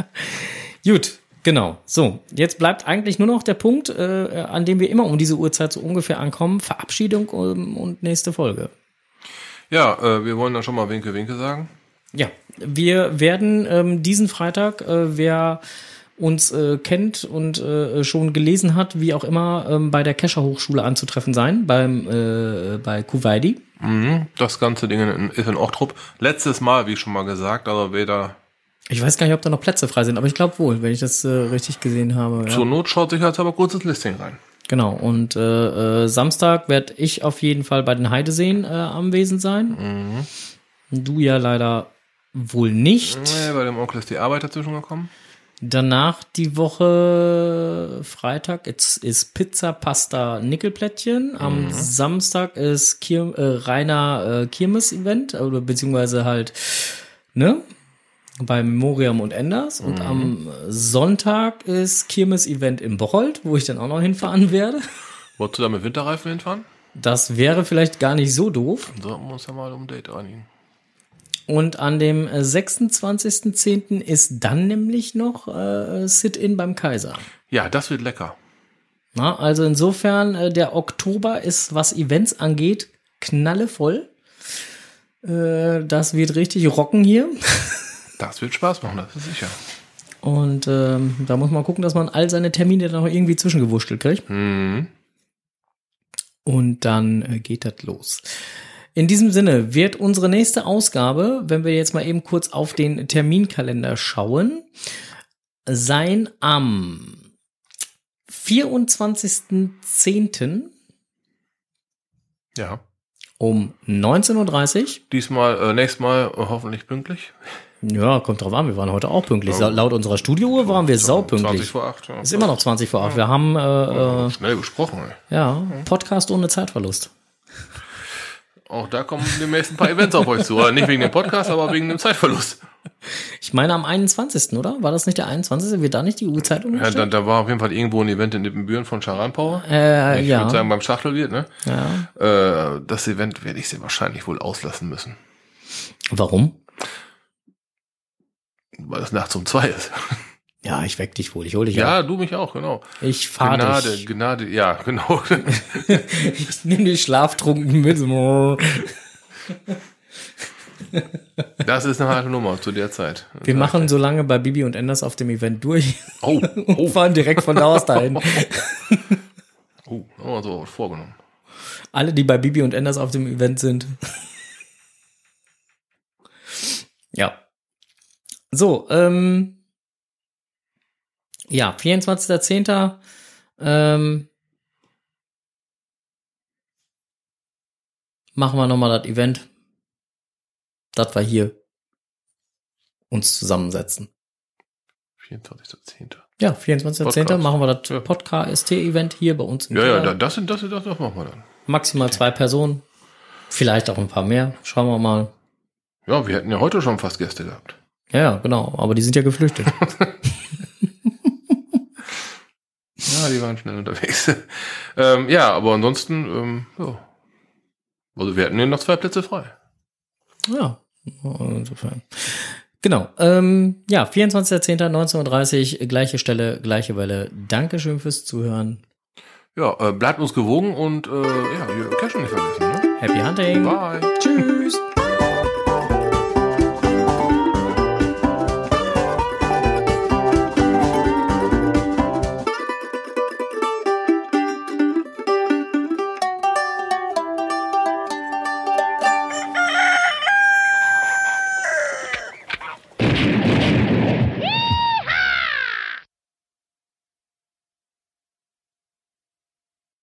[SPEAKER 1] Gut, genau. So, jetzt bleibt eigentlich nur noch der Punkt, äh, an dem wir immer um diese Uhrzeit so ungefähr ankommen. Verabschiedung ähm, und nächste Folge.
[SPEAKER 2] Ja, äh, wir wollen dann schon mal Winke, Winke sagen.
[SPEAKER 1] Ja, wir werden ähm, diesen Freitag, äh, wer uns äh, kennt und äh, schon gelesen hat, wie auch immer, ähm, bei der Kescher Hochschule anzutreffen sein, beim äh, bei Kuwaiti.
[SPEAKER 2] Mhm. Das ganze Ding in, ist in Ochtrup. Letztes Mal, wie schon mal gesagt, also weder
[SPEAKER 1] Ich weiß gar nicht, ob da noch Plätze frei sind, aber ich glaube wohl, wenn ich das äh, richtig gesehen habe. Ja.
[SPEAKER 2] zur Not schaut sich jetzt aber kurz ins Listing rein.
[SPEAKER 1] Genau, und äh, äh, Samstag werde ich auf jeden Fall bei den Heideseen anwesend sein. Du ja leider wohl nicht.
[SPEAKER 2] Nee, bei dem Onkel ist die Arbeit dazwischen gekommen.
[SPEAKER 1] Danach die Woche Freitag jetzt ist Pizza, Pasta, Nickelplättchen. Am Samstag ist Kir äh, reiner äh, Kirmes-Event, oder beziehungsweise halt, ne? Bei Memoriam und Enders. Und am Sonntag ist Kirmes-Event in Bocholt, wo ich dann auch noch hinfahren werde.
[SPEAKER 2] Wolltest du da mit Winterreifen hinfahren?
[SPEAKER 1] Das wäre vielleicht gar nicht so doof.
[SPEAKER 2] Sollten wir uns ja mal um ein Date einigen.
[SPEAKER 1] Und an dem äh, 26.10. ist dann nämlich noch äh, Sit-In beim Kaiser.
[SPEAKER 2] Ja, das wird lecker.
[SPEAKER 1] Na, also insofern, äh, der Oktober ist, was Events angeht, knallevoll. Äh, das wird richtig rocken hier.
[SPEAKER 2] Das wird Spaß machen, das ist sicher.
[SPEAKER 1] Und ähm, da muss man gucken, dass man all seine Termine dann noch irgendwie zwischengewurschtelt kriegt.
[SPEAKER 2] Mhm.
[SPEAKER 1] Und dann äh, geht das los. In diesem Sinne wird unsere nächste Ausgabe, wenn wir jetzt mal eben kurz auf den Terminkalender schauen, sein am 24.10.
[SPEAKER 2] Ja.
[SPEAKER 1] um 19.30 Uhr.
[SPEAKER 2] Diesmal, äh, nächstes Mal äh, hoffentlich pünktlich.
[SPEAKER 1] Ja, kommt drauf an, wir waren heute auch pünktlich. Sa- Laut unserer Studiouhr waren wir
[SPEAKER 2] 20
[SPEAKER 1] saupünktlich.
[SPEAKER 2] vor 8. Ja.
[SPEAKER 1] Ist immer noch 20 vor 8. Wir haben äh, äh,
[SPEAKER 2] Schnell gesprochen. Ey.
[SPEAKER 1] ja, Podcast ohne Zeitverlust.
[SPEAKER 2] Auch da kommen demnächst ein paar Events auf euch zu. Oder Nicht wegen dem Podcast, aber wegen dem Zeitverlust.
[SPEAKER 1] Ich meine am 21., oder? War das nicht der 21.? Wird da nicht die Uhrzeit
[SPEAKER 2] Ja, da, da war auf jeden Fall irgendwo ein Event in Nippenbüren von Charan Power.
[SPEAKER 1] äh,
[SPEAKER 2] Ich
[SPEAKER 1] ja.
[SPEAKER 2] würde sagen beim Schachtelwirt, ne?
[SPEAKER 1] ja.
[SPEAKER 2] Äh, das Event werde ich sehr wahrscheinlich wohl auslassen müssen.
[SPEAKER 1] Warum?
[SPEAKER 2] Weil es nachts um zwei ist.
[SPEAKER 1] Ja, ich weck dich wohl. Ich hol dich
[SPEAKER 2] Ja,
[SPEAKER 1] ab.
[SPEAKER 2] du mich auch, genau.
[SPEAKER 1] Ich fahr
[SPEAKER 2] Gnade,
[SPEAKER 1] dich.
[SPEAKER 2] Gnade, ja, genau.
[SPEAKER 1] Ich nehme dich schlaftrunken mit.
[SPEAKER 2] Das ist eine harte Nummer zu der Zeit.
[SPEAKER 1] Wir machen so lange bei Bibi und Enders auf dem Event durch
[SPEAKER 2] Oh,
[SPEAKER 1] und
[SPEAKER 2] oh,
[SPEAKER 1] fahren direkt von da aus dahin.
[SPEAKER 2] oh, haben wir so vorgenommen.
[SPEAKER 1] Alle, die bei Bibi und Enders auf dem Event sind. ja. So, ähm, ja, 24.10. Ähm, machen wir nochmal das Event. Das wir hier uns zusammensetzen.
[SPEAKER 2] 24.10.
[SPEAKER 1] Ja, 24.10.
[SPEAKER 2] Podcast.
[SPEAKER 1] machen wir das
[SPEAKER 2] Ja.
[SPEAKER 1] Podcast-Event hier bei uns im
[SPEAKER 2] Ja, ja,
[SPEAKER 1] Keller.
[SPEAKER 2] da- das, sind- das, das, das machen wir dann.
[SPEAKER 1] Maximal zwei Personen. Vielleicht auch ein paar mehr. Schauen wir mal.
[SPEAKER 2] Ja, wir hätten ja heute schon fast Gäste gehabt.
[SPEAKER 1] Ja, ja, genau. Aber die sind ja geflüchtet.
[SPEAKER 2] Ja, die waren schnell unterwegs. ähm, ja, aber ansonsten, ähm, ja. Also wir hätten hier noch zwei Plätze frei.
[SPEAKER 1] ja. Insofern. Genau. Ähm, ja, 24.10.19.30 Uhr, gleiche Stelle, gleiche Welle. Dankeschön fürs Zuhören.
[SPEAKER 2] Ja, äh, bleibt uns gewogen und äh, ja, Cash nicht vergessen. Ne?
[SPEAKER 1] Happy Hunting.
[SPEAKER 2] Bye.
[SPEAKER 1] Tschüss.